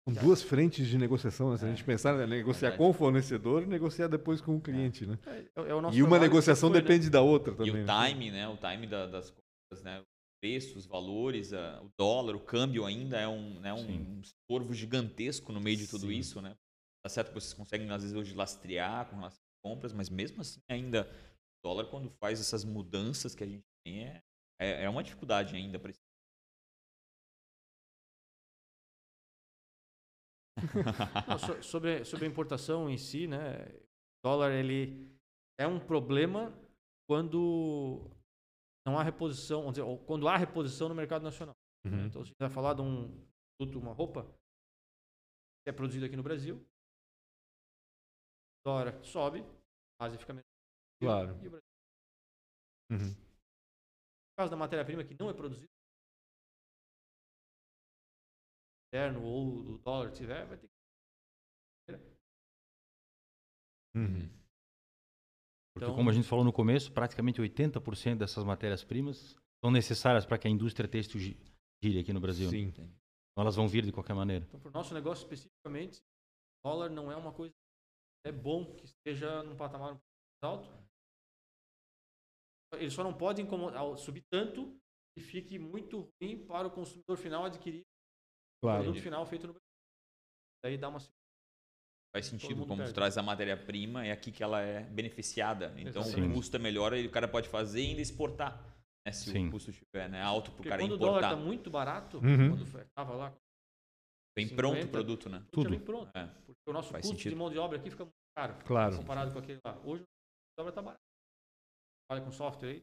Com duas frentes de negociação, né? Se a É, gente pensar, né? negociar verdade. com o fornecedor e negociar depois com o cliente, né? É, é o nosso E uma negociação foi, né? depende da outra E também. o né? time, né? O time da- das coisas, né? Os preços, os valores, a- o dólar, o câmbio ainda é um, né? Um estorvo gigantesco no meio de tudo Sim. isso, né? Tá certo que vocês conseguem, às vezes, hoje lastrear com relação às compras, mas mesmo assim, ainda o dólar, quando faz essas mudanças que a gente tem, é, é, é uma dificuldade ainda para (laughs) Não, so- sobre, sobre a importação em si, né? O dólar ele é um problema quando não há reposição, vamos dizer, ou quando há reposição no mercado nacional. né? Uhum. Então, se vai falar de um produto, uma roupa, que é produzido aqui no Brasil, o dólar sobe, a Ásia fica menos. Claro. E o Brasil. Uhum. No caso da matéria-prima que não é produzida, interno ou o dólar tiver, vai ter que. Uhum. Porque, Então- como a gente falou no começo, praticamente 80% dessas matérias-primas são necessárias para que a indústria têxtil gi- gire aqui no Brasil. Sim. Então, elas vão vir de qualquer maneira. Então, para o nosso negócio especificamente, o dólar não é uma coisa. É bom que esteja num patamar mais alto. Ele só não pode subir tanto e fique muito ruim para o consumidor final adquirir Claro. produto final feito no Brasil. Daí dá uma. Faz sentido, como tu traz a matéria-prima, é aqui que ela é beneficiada. Então, Exatamente. o custo é melhor e o cara pode fazer e ainda exportar. Né? Se Sim. o custo estiver né, alto para o Porque cara quando o dólar importar. está muito barato, Uhum. quando estava lá, Bem 50, pronto o produto, né? tudo bem pronto. É. Porque o nosso Faz custo sentido. de mão de obra aqui fica muito caro. Claro. Comparado com aquele lá. Hoje o dólar está barato. Olha com software aí,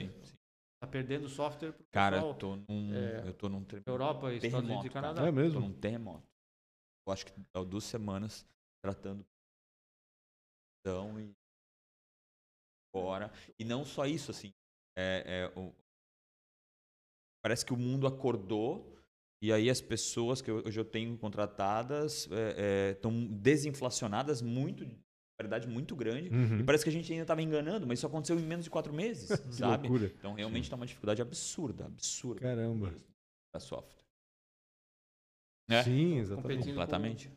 Sim, sim. Está perdendo software pro Cara, pessoal eu tô num. é, eu tô num Europa, Estados Unidos e cara. Canadá. É Eu tô mesmo? num terremoto. Eu acho que há duas semanas tratando então e fora. E não só isso, assim. É, é, o- Parece que o mundo acordou e aí as pessoas que eu- hoje eu tenho contratadas estão desinflacionadas muito, de verdade, muito grande. Uhum. E parece que a gente ainda estava enganando, mas isso aconteceu em menos de quatro meses, (laughs) Que sabe? loucura. Então realmente está uma dificuldade absurda, absurda Caramba. da software. Né? Sim, exatamente. Competindo Completamente.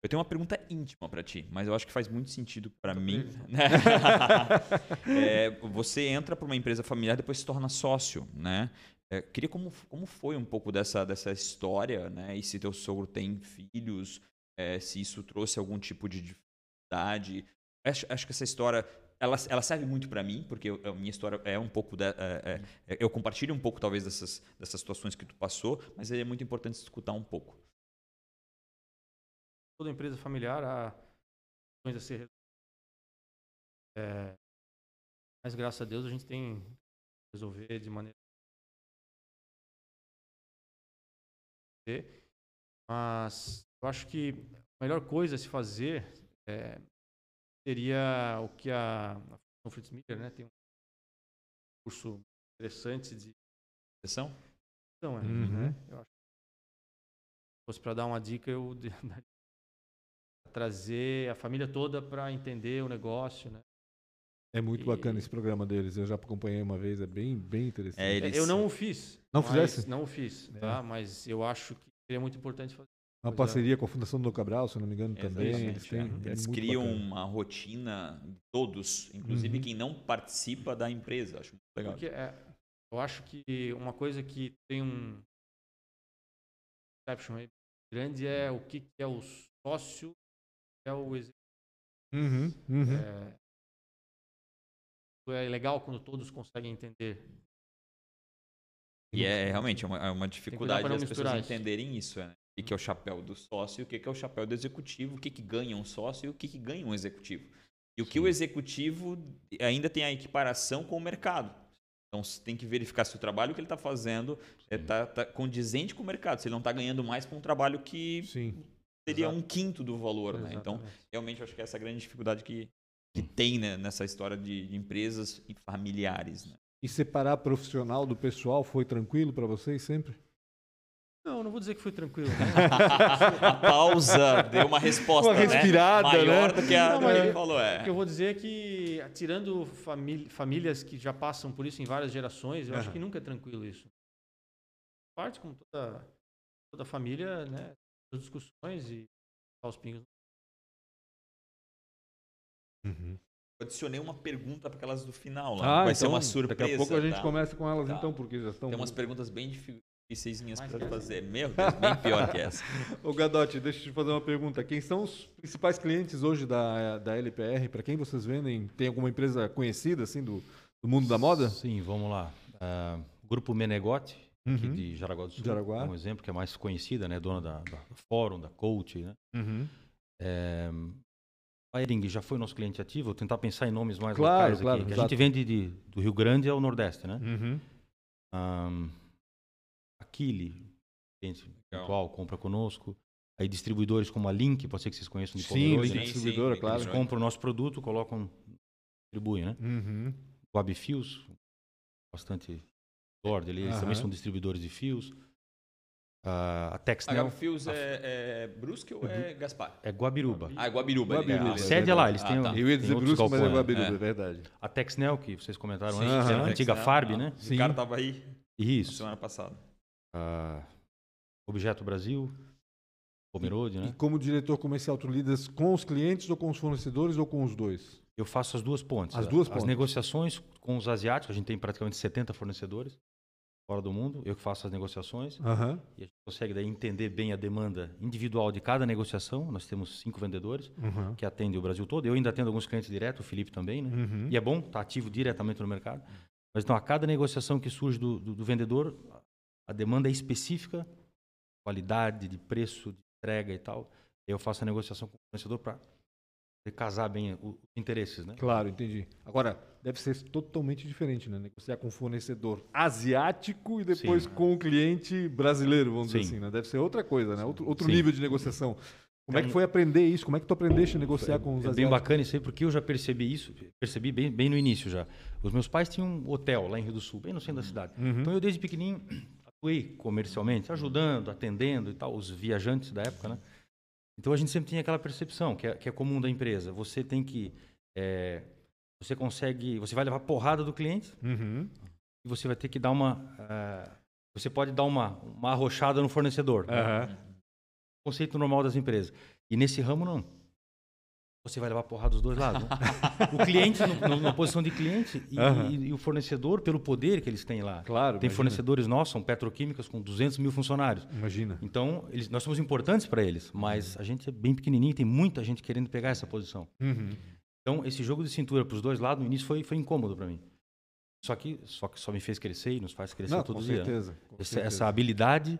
Eu tenho uma pergunta íntima para ti, mas eu acho que faz muito sentido para mim. né? (laughs) É, (laughs) você entra para uma empresa familiar, depois se torna sócio, né? É, queria como, como foi um pouco dessa, dessa história, né? E se teu sogro tem filhos, é, se isso trouxe algum tipo de dificuldade. Acho, acho que essa história ela, ela serve muito para mim, porque a minha história é um pouco da, é- é- eu compartilho um pouco talvez dessas, dessas situações que tu passou, mas é muito importante escutar um pouco. Toda empresa familiar há questões a ser é, mas graças a Deus a gente tem resolver de maneira mas eu acho que a melhor coisa a se fazer é, seria o que a, a Fritz Miller né, tem um curso interessante de Sessão? então, é, Uhum. né? Eu acho que se fosse para dar uma dica, eu (laughs) trazer a família toda para entender o negócio, né? É muito E- bacana esse programa deles. Eu já acompanhei uma vez, é bem, bem interessante. É, Eles- Eu não o fiz. Não fizesse? Não o fiz, É. tá? Mas eu acho que seria muito importante fazer. Uma Pois é. parceria com a Fundação do Cabral, se eu não me engano, também. Eles, têm, é. é Eles criam bacana. uma rotina todos, inclusive Uhum. quem não participa da empresa. Acho muito legal. Porque é, eu acho que uma coisa que tem um perception aí grande é o que, é o sócio, que é o executivo. Uhum, uhum. É, é legal quando todos conseguem entender. E é realmente é uma, é uma dificuldade das pessoas isso. entenderem isso, né? O que é o chapéu do sócio e o que é o chapéu do executivo, o que, que ganha um sócio e o que, que ganha um executivo. E o que o executivo ainda tem a equiparação com o mercado. Então você tem que verificar se o trabalho que ele está fazendo está condizente com o mercado, se ele não está ganhando mais com um trabalho que Sim. seria Exato. um quinto do valor. Né? Então, realmente, eu acho que essa é a grande dificuldade que, que tem né, nessa história de, de empresas e familiares. Né? E separar profissional do pessoal foi tranquilo para vocês sempre? Não, não vou dizer que foi tranquilo. né? (laughs) a pausa deu uma resposta Uma respirada, né? maior né? do que a Não, do que mas- ele falou. O É. que eu vou dizer é que, tirando famí- famílias que já passam por isso em várias gerações, eu acho Aham. que nunca é tranquilo isso. Parte como toda, toda família, né? As discussões e aos pingos. Uhum. Eu adicionei uma pergunta para aquelas do final lá. Ah, Vai ser então, uma surpresa. Daqui a pouco a gente tá? começa com elas Tá. então, porque já estão... Tem umas perguntas bem difíceis Mais para essa. fazer. Meu Deus, bem pior que essa. (laughs) Ô Gadotti, deixa eu te fazer uma pergunta. Quem são os principais clientes hoje da, da LPR? Para quem vocês vendem? Tem alguma empresa conhecida assim do, do mundo da moda? Sim, vamos lá. Ah, Grupo Menegote, aqui Uhum. de Jaraguá do Sul. Jaraguá. É um exemplo que é mais conhecida, né? Dona da, da Fórum, da Coach, né? Uhum. É, a Ering já foi nosso cliente ativo. Vou tentar pensar em nomes mais Claro, locais claro, aqui. que a gente vende de, do Rio Grande ao Nordeste, né? Uhum. Um, Aquile, cliente atual, compra conosco. Aí distribuidores como a Link, pode ser que vocês conheçam de Sim, Link né? distribuidora, sim, claro. Eles compram o nosso produto, colocam, distribuem, né? Uhum. O Abifios, bastante Lord, eles Aham. também são distribuidores de fios. Ah, a A Texnel Gabifios é, é Brusque ou é Gaspar? é Guabiruba. Ah, é Guabiruba. Guabiruba, É, a sede é lá, eles Ah, têm, tá. Eu ia dizer Brusco, mas é galpões. Guabiruba, É. é verdade. A Texnel, que vocês comentaram Sim, antes, era a Sim, antiga né? Farb, Ah, né? O cara tava aí Isso. semana passada. Ah, Objeto Brasil, Pomerode, E né? como diretor comercial, tu lidas com os clientes ou com os fornecedores ou com os dois? Eu faço as duas pontes. As A- duas As pontes. negociações com os asiáticos, a gente tem praticamente 70 fornecedores fora do mundo. Eu que faço as negociações. Aham. E a gente consegue daí entender bem a demanda individual de cada negociação. Nós temos cinco vendedores Uhum. que atendem o Brasil todo. Eu ainda atendo alguns clientes direto, o Felipe também, né? Uhum. E é bom estar ativo diretamente no mercado. Mas então, a cada negociação que surge do, do- do vendedor, a demanda é específica, qualidade, de preço, de entrega e tal. Eu faço a negociação com o fornecedor para casar bem os interesses, né? Claro, entendi. Agora, deve ser totalmente diferente, né? Negociar com um fornecedor asiático e depois Sim. com o cliente brasileiro, vamos dizer Sim. assim, né? Deve ser outra coisa, né? Outro, outro nível de negociação. Como é que foi aprender isso? Como é que tu aprendeste a negociar com os É asiáticos? bem bacana isso aí, porque eu já percebi isso, percebi bem, bem no início já. Os meus pais tinham um hotel lá em Rio do Sul, bem no centro da cidade. Uhum. Então eu desde pequenininho atuei comercialmente, ajudando, atendendo e tal, os viajantes da época, né? Então a gente sempre tinha aquela percepção que é, que é comum da empresa. Você tem que, é, você consegue, você vai levar porrada do cliente Uhum. e você vai ter que dar uma, ah, você pode dar uma, uma arrochada no fornecedor. né? Aham. conceito normal das empresas. E nesse ramo, não. Você vai levar porrada dos dois lados. né? (laughs) o cliente, no- na posição de cliente, e, Aham. e- e o fornecedor, pelo poder que eles têm lá. Claro. Tem imagina. fornecedores nossos, são petroquímicas com 200 mil funcionários. Imagina. Então, eles- nós somos importantes para eles, mas a gente é bem pequenininho, tem muita gente querendo pegar essa posição. Uhum. Então, esse jogo de cintura para os dois lados, no início, foi, foi incômodo para mim. Só que, só que só me fez crescer e nos faz crescer Não, todo com dia. né? certeza. com Essa, certeza. essa habilidade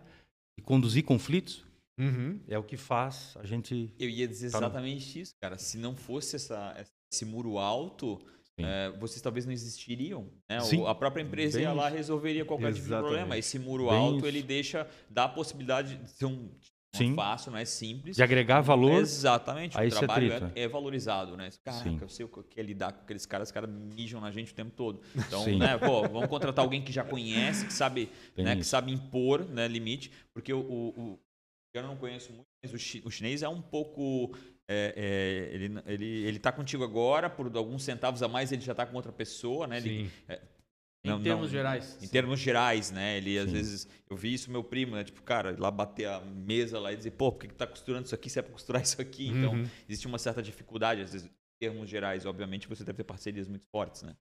de conduzir conflitos Uhum. é o que faz a gente Eu ia dizer Tá no- exatamente isso, cara. Se não fosse essa, esse muro alto, eh, vocês talvez não existiriam. Né? Sim. A própria empresa Bem ia lá resolveria qualquer tipo de problema. Esse muro Bem alto, isso. ele deixa, dá a possibilidade de ser um Sim. não é fácil, não é simples. de agregar valor. Exatamente. a o esse trabalho é, é valorizado, né? Caraca, Sim. eu sei o que é lidar com aqueles caras, os caras mijam na gente o tempo todo. (laughs) Então, Sim. né, pô, vamos contratar alguém que já conhece, que sabe, Tem né, que sabe impor né, limite, porque o, o- eu não conheço muito, mas o, chi- o chinês é um pouco. é, é, ele, ele, ele tá contigo agora, por alguns centavos a mais ele já tá com outra pessoa, né? Ele, Sim. Em Não, termos não. gerais. em termos gerais, né? Ele às Sim. vezes. Eu vi isso meu primo, né? Tipo, cara, lá bater a mesa lá e dizer, pô, por que, que tá costurando isso aqui se é pra costurar isso aqui? Então, Uhum. existe uma certa dificuldade, às vezes, em termos gerais, obviamente, você deve ter parcerias muito fortes, né?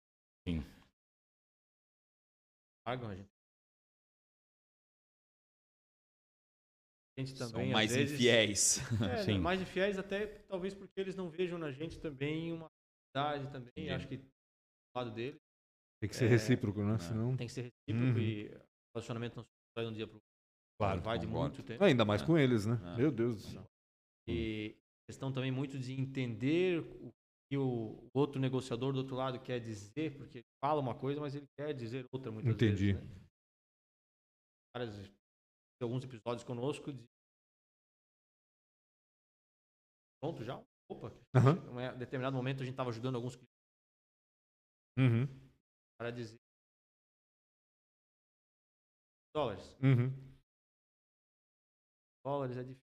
Pagam a gente. Gente São também, às mais vezes- infiéis. É, (laughs) Sim. mais infiéis até talvez porque eles não vejam na gente também uma idade também. Entendi. Acho que do lado dele Tem que ser É, recíproco, né? é. Senão... tem que ser recíproco Uhum. e o relacionamento não se vai de um dia para o Claro, vai de concordo. muito tempo. Ainda mais É. com eles, né? É. Meu Deus do céu. E questão também muito de entender o que o outro negociador do outro lado quer dizer, porque ele fala uma coisa, mas ele quer dizer outra muitas Entendi. vezes. né? Várias, alguns episódios conosco de pronto já. Opa, Aham. em determinado momento a gente estava ajudando alguns clientes Uhum. para dizer dólares. Uhum. Dólares é difícil.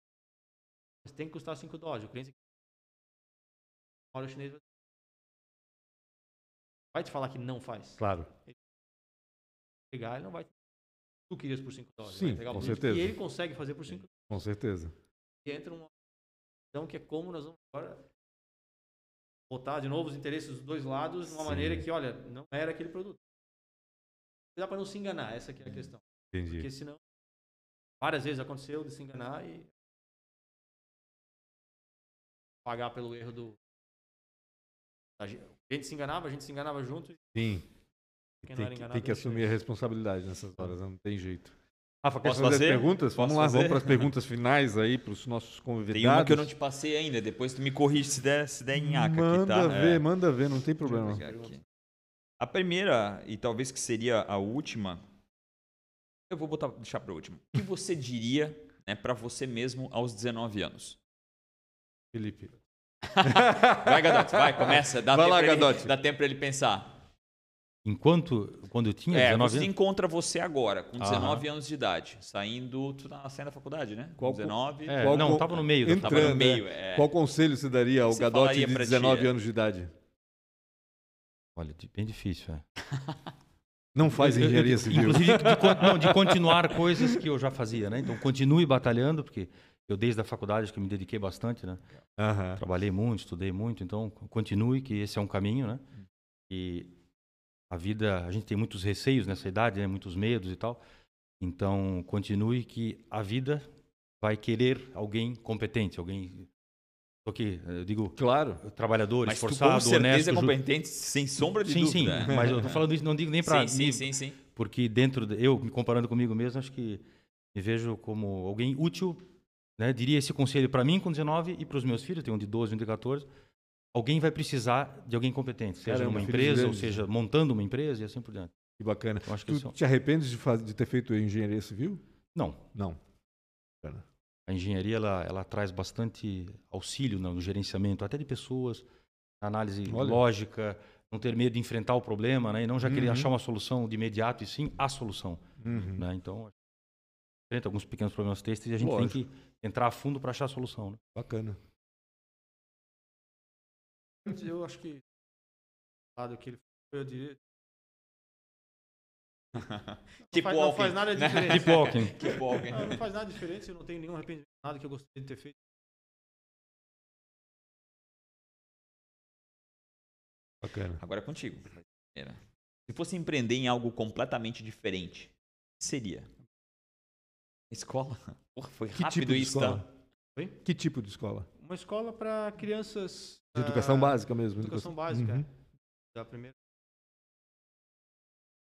Mas tem que custar 5 dólares. O cliente Olha o chinês vai- te falar que não faz. Claro. Pegar, ele não vai. Tu querias por 5 dólares. Sim, com certeza. E ele consegue fazer por 5 Com certeza. E entra uma questão que é como nós vamos agora botar de novo os interesses dos dois lados de uma Sim. maneira que, olha, não era aquele produto. Dá para não se enganar, essa que é a questão. Entendi. Porque senão, várias vezes aconteceu de se enganar e pagar pelo erro do. A gente, se enganava, a gente se enganava junto. Sim. Quem Tem enganado tem que o assumir a responsabilidade nessas horas, não tem jeito. Rafa, quer Posso fazer, fazer? as perguntas? Vamos Posso lá, fazer? vamos para as perguntas finais aí para os nossos convidados. Tem uma que eu não te passei ainda, depois tu me corrige se der, se der nhaca Manda aqui, tá? ver, É. manda ver, não tem problema. A primeira, e talvez que seria a última, eu vou botar, deixar para a última. O que você diria né, para você mesmo aos 19 anos? Felipe. Vai, Gadotti, vai, começa. Dá Vai tempo lá, ele-. Dá tempo para ele pensar. Enquanto, quando eu tinha É, 19 você anos, encontra você agora, com Aham. 19 anos de idade, saindo, tu tá saindo da faculdade, né? Com Qual- 19, é, Qual não, tava no meio. da Entra- tava no entrando, meio. É. Qual conselho você daria ao Você Gadotti de pra ti, 19 é? anos de idade? Olha, de- bem difícil, é. (laughs) Não faz engenharia civil. Inclusive de, con- não, de (laughs) continuar coisas que eu já fazia, né? Então continue batalhando, porque eu desde a faculdade acho que me dediquei bastante, né? Aham. Trabalhei muito, estudei muito, então continue que esse é um caminho, né? E a vida, a gente tem muitos receios nessa idade, né? Muitos medos e tal. Então continue que a vida vai querer alguém competente, alguém Tô aqui, eu digo Claro. trabalhador, Mas tu com esforçado, certeza honesto, é ju- competente, sem sombra de Sim, sim, dúvida. mas eu tô falando isso, não digo nem para sim, sim, sim, sim. porque dentro de, eu me comparando comigo mesmo acho que me vejo como alguém útil né diria esse conselho para mim com 19 e para os meus filhos tem um de 12 um de 14 alguém vai precisar de alguém competente seja Caramba, numa empresa ou grandes, seja montando uma empresa e assim por diante Que bacana. eu acho que Tu isso, te arrependes de, faz- de ter feito engenharia civil? não Não. a engenharia ela, ela traz bastante auxílio no, gerenciamento até de pessoas análise Olha. lógica não ter medo de enfrentar o problema né e não já querer Uhum. achar uma solução de imediato e sim a solução Uhum. né? Então, enfrenta alguns pequenos problemas têxteis e a gente Lógico. tem que entrar a fundo para achar a solução. Né? Bacana. Eu acho que lado que ele foi, eu diria. (laughs) tipo faz- não faz nada (laughs) diferente. Tipo Alckmin. (laughs) tipo Alckmin. Não, não faz nada diferente, eu não tenho nenhum arrependimento, nada que eu gostaria de ter feito. Bacana. Agora é contigo. Se fosse empreender em algo completamente diferente, o que seria? Escola? Porra, foi Que rápido tipo de isso, escola? tá? Que tipo de escola? Uma escola para crianças. De educação ah, básica mesmo. Educação básica. Uhum. é. Da primeira.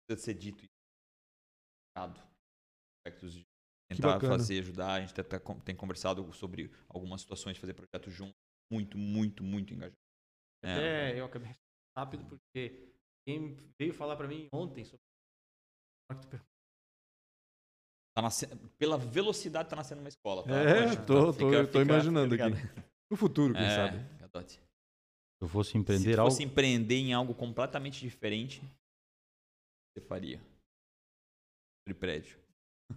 Precisa ser dito isso. Aspectos de tentar fazer, ajudar. A gente até tem conversado sobre algumas situações de fazer projetos juntos. Muito, muito, muito engajado. É, Até eu acabei rápido porque quem veio falar para mim ontem sobre. Tá nasce- Pela velocidade tá nascendo uma escola, tá? É, Pode- tô, fica- tô, tô fica- imaginando fica aqui. No futuro, quem É, sabe. Se eu fosse Se empreender tu algo, fosse empreender em algo completamente diferente, o que você faria? Sobre prédio.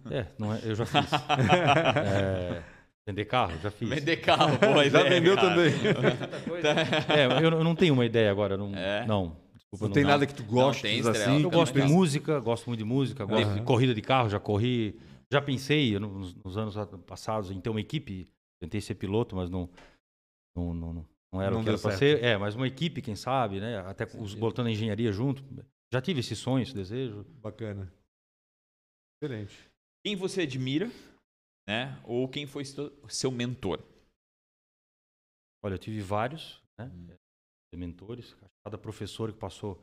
é, não é, eu já (laughs) fiz. É, vender carro, já fiz. Vender carro, boa (laughs) Já ideia, vendeu cara. também. (laughs) É, eu, eu não tenho uma ideia agora. Não, É? não desculpa, Não tem não. nada que tu gostes tem assim? Eu gosto de música, gosto muito de música, gosto Aham. de corrida de carro, já corri. Já pensei nos, nos anos passados em ter uma equipe. Tentei ser piloto, mas não, não, não, não era Não o que era para ser. É, mas uma equipe, quem sabe, né? Até os, botando a engenharia junto. Já tive esse sonho, esse desejo. Bacana. Excelente. Quem você admira né? Ou quem foi seu, mentor? Olha, eu tive vários né, mentores. Cada professor que passou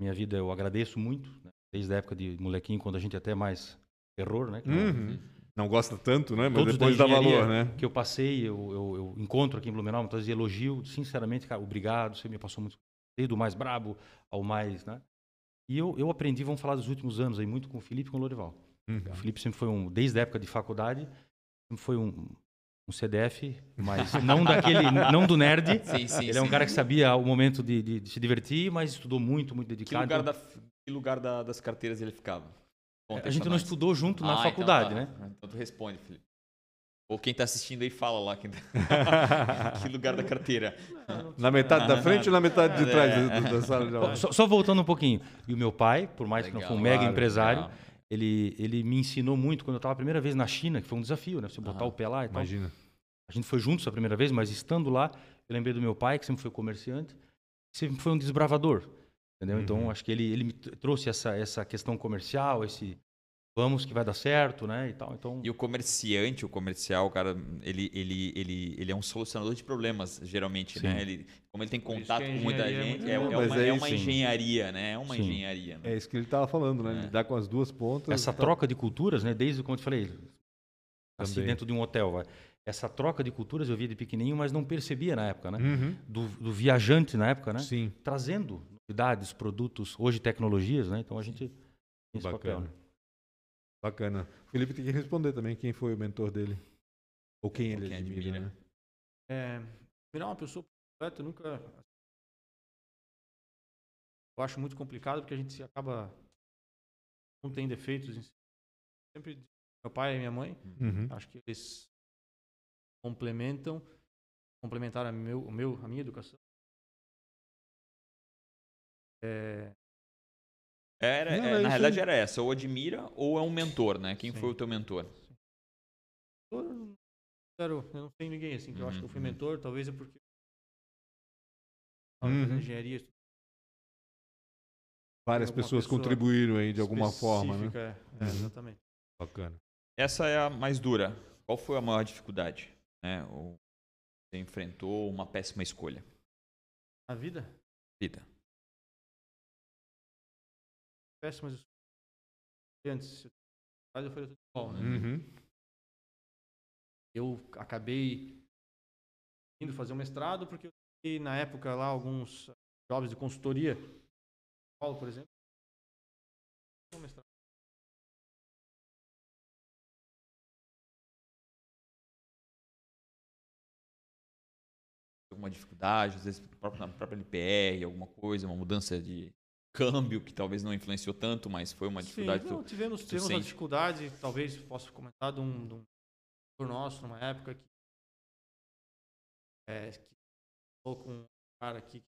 minha vida eu agradeço muito, né, desde a época de molequinho, quando a gente até mais terror, né? que não- Uhum. Não gosta tanto, né? Mas Todos depois da dá valor, né? que eu passei, eu, eu, eu encontro aqui em Blumenau, muitas vezes elogio, sinceramente, cara, obrigado, você me passou muito, desde o mais brabo ao mais, né? E eu, eu aprendi, vamos falar dos últimos anos aí, muito com o Felipe e com o Lorival. Uhum. O Felipe sempre foi um, desde a época de faculdade, sempre foi um, um CDF, mas (laughs) não daquele, não do nerd. Sim, sim, Ele é um sim. cara que sabia o momento de, de- de se divertir, mas estudou muito, muito Que dedicado. lugar, Então, da, que lugar da- das carteiras ele ficava? A gente não estudou junto na Ah, faculdade, então tá. né? Então tu responde, Felipe. Ou quem tá assistindo aí fala lá. Quem tá- (laughs) que lugar da carteira? Na metade da frente ou na metade de trás É. da, da sala de aula? (laughs) Só, só voltando um pouquinho. E o meu pai, por mais que não Legal, foi um mega claro, empresário, legal. ele, ele me ensinou muito quando eu estava a primeira vez na China, que foi um desafio, né? Você botar o pé lá e tal. Imagina. A gente foi juntos a primeira vez, mas estando lá, eu lembrei do meu pai, que sempre foi comerciante, que sempre foi um desbravador. Entendeu? Uhum. Então, acho que ele, ele me tr- trouxe essa, essa questão comercial, esse vamos que vai dar certo, né? E tal. Então, E o comerciante, o comercial, cara, ele, ele, ele, ele é um solucionador de problemas, geralmente, Sim. né? Ele, como ele tem contato com muita é gente, é, é uma, é é uma engenharia, né? É uma Sim. engenharia. né? É isso que ele estava falando, né? É. Lidar com as duas pontas. essa tá- troca de culturas, né? Desde, como eu te falei, assim, Também. dentro de um hotel, vai. Essa troca de culturas eu via de pequenininho, mas não percebia na época, né? Uhum. Do, do viajante na época, né? Sim. Trazendo novidades, produtos, hoje tecnologias, né? Então a gente tem esse Bacana. papel. né? Bacana. O Felipe tem que responder também quem foi o mentor dele. Ou quem Ou ele quem admira, admira. né? É, virar uma pessoa completa nunca. Eu acho muito complicado porque a gente se acaba. Não tem defeitos. em si. Sempre. Meu pai e minha mãe, Uhum. acho que eles complementam. Complementaram a, meu, a minha educação. É, Era, Não, é, na realidade aí. era essa, ou admira ou é um mentor, né? Quem Sim. foi o teu mentor? eu não quero- eu não tenho ninguém assim que eu acho que eu fui Uhum. mentor, talvez é porque. Uhum. engenharia Várias pessoas pessoa contribuíram aí de alguma forma, né? é, Uhum. exatamente. Bacana. Essa é a mais dura. Qual foi a maior dificuldade? Né? Ou você enfrentou uma péssima escolha? A vida, Vida. Péssimas escolhas. Antes, mas eu falei tudo igual, né? Uhum. Eu acabei indo fazer um mestrado porque eu tive, na época lá alguns jobs de consultoria. Paulo, por exemplo. Um mestrado. Alguma dificuldade, às vezes próprio- na própria NPR, alguma coisa, uma mudança de câmbio que talvez não influenciou tanto, mas foi uma dificuldade. Sim, não, tivemos, tu tivemos uma sente? dificuldade, talvez possa comentar de um, de um por nosso numa época que, é, que falou com um cara aqui que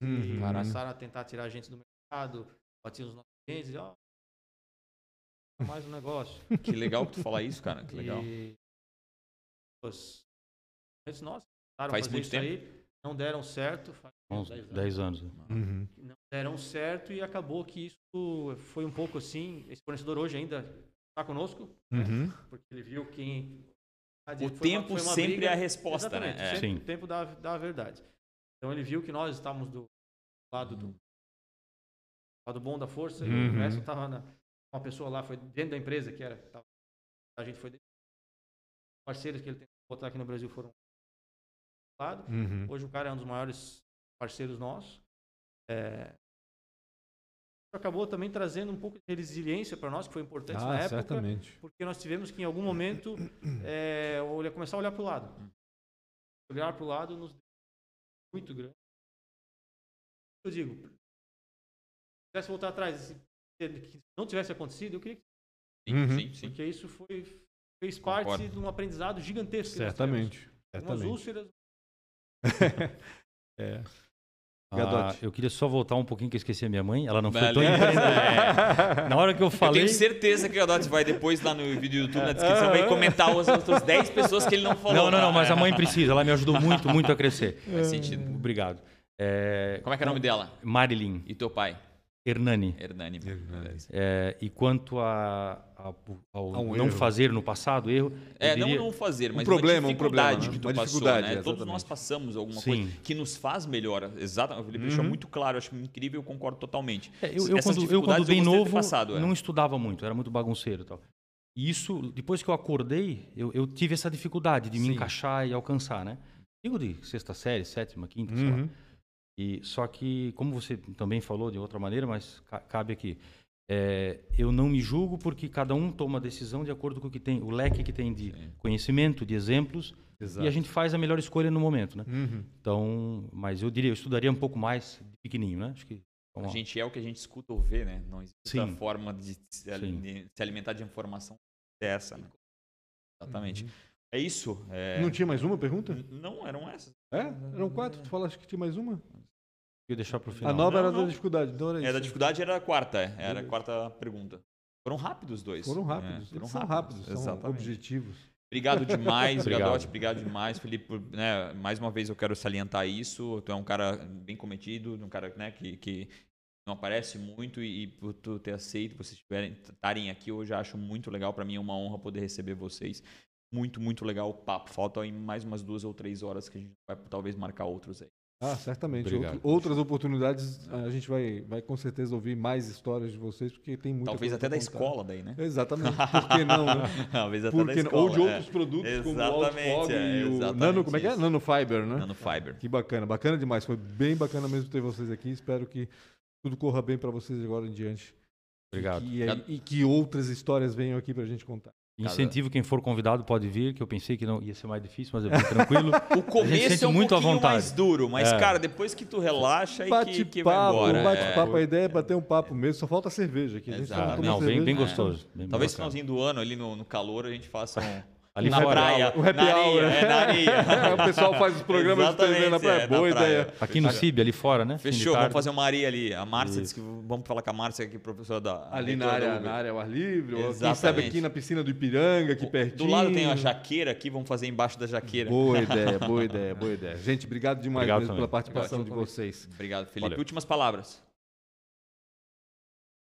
Uhum. começaram a tentar tirar a gente do mercado, batiam os nossos clientes, e, ó, mais um negócio. (laughs) Que legal que tu falar isso, cara. Que legal. E os clientes nossos tentaram Faz fazer muito isso aí, não deram certo, faz Uns 10 anos. 10 anos. né? Uhum. não deram certo e acabou que isso foi um pouco assim. Esse fornecedor hoje ainda está conosco, Uhum. porque ele viu quem. O foi uma- tempo foi uma sempre briga- é a resposta, Exatamente, né? É. sempre Sim. o tempo dá, dá a verdade. Então ele viu que nós estávamos do lado do lado bom da força e Uhum. o resto estava na uma pessoa lá foi dentro da empresa que era tava- a gente foi parceiros que ele tentou botar aqui no Brasil foram lado. Uhum. Hoje o cara é um dos maiores parceiros nossos. É, Acabou também trazendo um pouco de resiliência para nós, que foi importante na Ah, época, certamente. porque nós tivemos que em algum momento é, olhar- começar a olhar para o lado. Olhar para o lado nos deu muito grande. Eu digo, se tivesse voltar atrás, se não tivesse acontecido, eu queria que Sim, Uhum. sim, sim. porque isso foi fez parte Concordo. de um aprendizado gigantesco. Certamente. Certamente. úlceras, (laughs) É. Ah, Gadotti. eu queria só voltar um pouquinho que eu esqueci a minha mãe. Ela não foi tão empreendedora. (laughs) Na hora que eu Eu falei. tenho certeza que o Gadot vai depois lá no vídeo do YouTube, na descrição, vai comentar as outras 10 pessoas que ele não falou. Não, não, não, mas a mãe (laughs) precisa. Ela me ajudou muito, muito a crescer. Faz sentido. Obrigado. É, Como é que é o nome dela? Marilyn. E teu pai? Hernani. Hernani. Hernani. É, e quanto a, a- ao A um não erro. fazer no passado, erro. É, não diria- não fazer, mas problema, um uma dificuldade problema, né? que tu Uma passou, dificuldade, né? Todos exatamente. nós passamos alguma Sim. coisa que nos faz melhor. Exato, o Felipe deixou Uhum. muito claro, acho incrível, eu concordo totalmente. É, eu, eu, quando, eu, quando bem novo, passado, é. não estudava muito, era muito bagunceiro e tal. E isso, depois que eu acordei, eu, eu tive essa dificuldade de me Sim. encaixar e alcançar, né? Digo de sexta série, sétima, quinta, sei lá. Uhum. E só que, como você também falou de outra maneira, mas ca- cabe aqui, é, eu não me julgo porque cada um toma a decisão de acordo com o que tem, o leque que tem de Sim. conhecimento, de exemplos, Exato. e a gente faz a melhor escolha no momento, né? Uhum. Então, mas eu diria, eu estudaria um pouco mais de pequenininho, né? Acho que A vamos lá. gente é o que a gente escuta ou vê, né? Não existe Sim. a forma de se, de se alimentar de informação dessa, né? Exatamente. Uhum. É isso. é- Não tinha mais uma pergunta? Não, eram essas. É? Eram quatro? Tu falaste que tinha mais uma? Eu deixar para o final. A nova Não, era não. da dificuldade. Então era É, isso. da dificuldade era a quarta, é. Era a quarta pergunta. Foram rápidos os dois. Foram É, rápidos. foram Eles são rápidos, são Exatamente. objetivos. Obrigado demais, (laughs) Obrigado. Gadotti. Obrigado demais, Felipe. por- né, mais uma vez eu quero salientar isso. Tu é um cara bem cometido, um cara né, que, que não aparece muito e, e por tu ter aceito, vocês estiverem- estarem aqui hoje, eu acho muito legal. Para mim é uma honra poder receber vocês. Muito, muito legal o papo. Faltam aí mais umas duas ou três horas que a gente vai talvez marcar outros aí. Ah, certamente. Outro- outras oportunidades, a gente vai, vai com certeza ouvir mais histórias de vocês, porque tem muita talvez até da escola daí, né? Exatamente. Por que não, né? (laughs) talvez até Por da que escola. Ou de é. outros produtos como o Exatamente, Outfog é, e o exatamente Nano, como é que é? isso. Nanofiber, né? Nanofiber. Que bacana, bacana demais. Foi bem bacana mesmo ter vocês aqui. Espero que tudo corra bem para vocês agora em diante. Obrigado. E, aí- Obrigado. e que outras histórias venham aqui pra gente contar. Incentivo quem for convidado pode vir, que eu pensei que não ia ser mais difícil, mas é bem tranquilo. (laughs) O começo sente é um muito pouquinho vontade. mais duro, mas, É. cara, depois que tu relaxa e que, que vai Bate-papo, embora. bate-papo. é. A ideia é bater um papo mesmo. Só falta cerveja aqui. A gente só Exato. não não, bem, cerveja. bem É. gostoso. bem Talvez no finalzinho do ano, ali no, no calor, a gente faça um... (laughs) Ali na praia. O happy na areia, hour. é, na areia. É, (laughs) o pessoal faz os programas de Exatamente, TV na praia. é, Boa na praia. ideia. Aqui no CIB, ali fora, né? Fechou, vamos fazer uma areia ali. A Márcia disse que vamos falar com a Márcia aqui, professora da... Ali na área, na área ao ar livre, ou quem sabe Exatamente. aqui na piscina do Ipiranga, aqui pertinho. Do lado tem a jaqueira aqui, vamos fazer embaixo da jaqueira. Boa (laughs) ideia, boa ideia, boa ideia. Gente, obrigado demais Obrigado pela participação Obrigado. de vocês. Obrigado, Felipe. Valeu. Últimas palavras.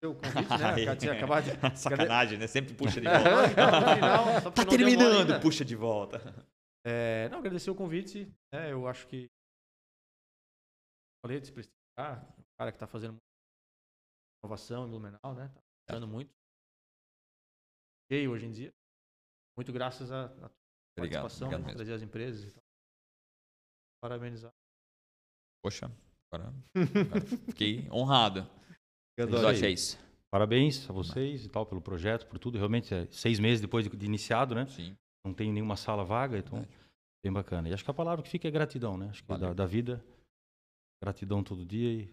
O convite, né? A tinha acabado de... (laughs) Sacanagem, né? Sempre puxa de (laughs) Não, volta. final, tá terminando, puxa de volta. É, não, agradecer o convite. né, eu acho que. Falei de se prestigiar. O cara que está fazendo inovação em Blumenau, né? Tá fazendo muito. E hoje em dia. Muito graças à participação, obrigado né, trazer as empresas e tal. Parabenizar. Poxa, agora, agora fiquei honrado. Eu acho é isso. Parabéns a vocês e tal pelo projeto, por tudo. Realmente, é seis meses depois de, de iniciado, né? Sim. Não tem nenhuma sala vaga, então Verdade. bem bacana. E acho que a palavra que fica é gratidão, né? Acho que da, da vida, gratidão todo dia e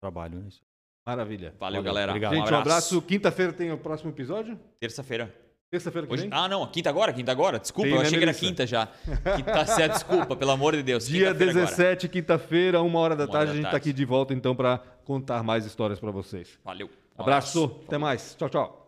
trabalho, né? Isso. Maravilha. Valeu, Valeu, galera. obrigado. Gente, um abraço. Quinta-feira tem o próximo episódio? Terça-feira. Terça-feira que Hoje... vem? Ah, não, quinta agora? Quinta agora? Desculpa, Tem, eu né, achei que era quinta já. Que tá certo, desculpa, pelo amor de Deus. Dia agora. 17, quinta-feira, uma hora da Uma hora tarde, da a gente tá tarde. aqui de volta então para contar mais histórias para vocês. Valeu. Um Abraço, Falou. até mais. Tchau, tchau.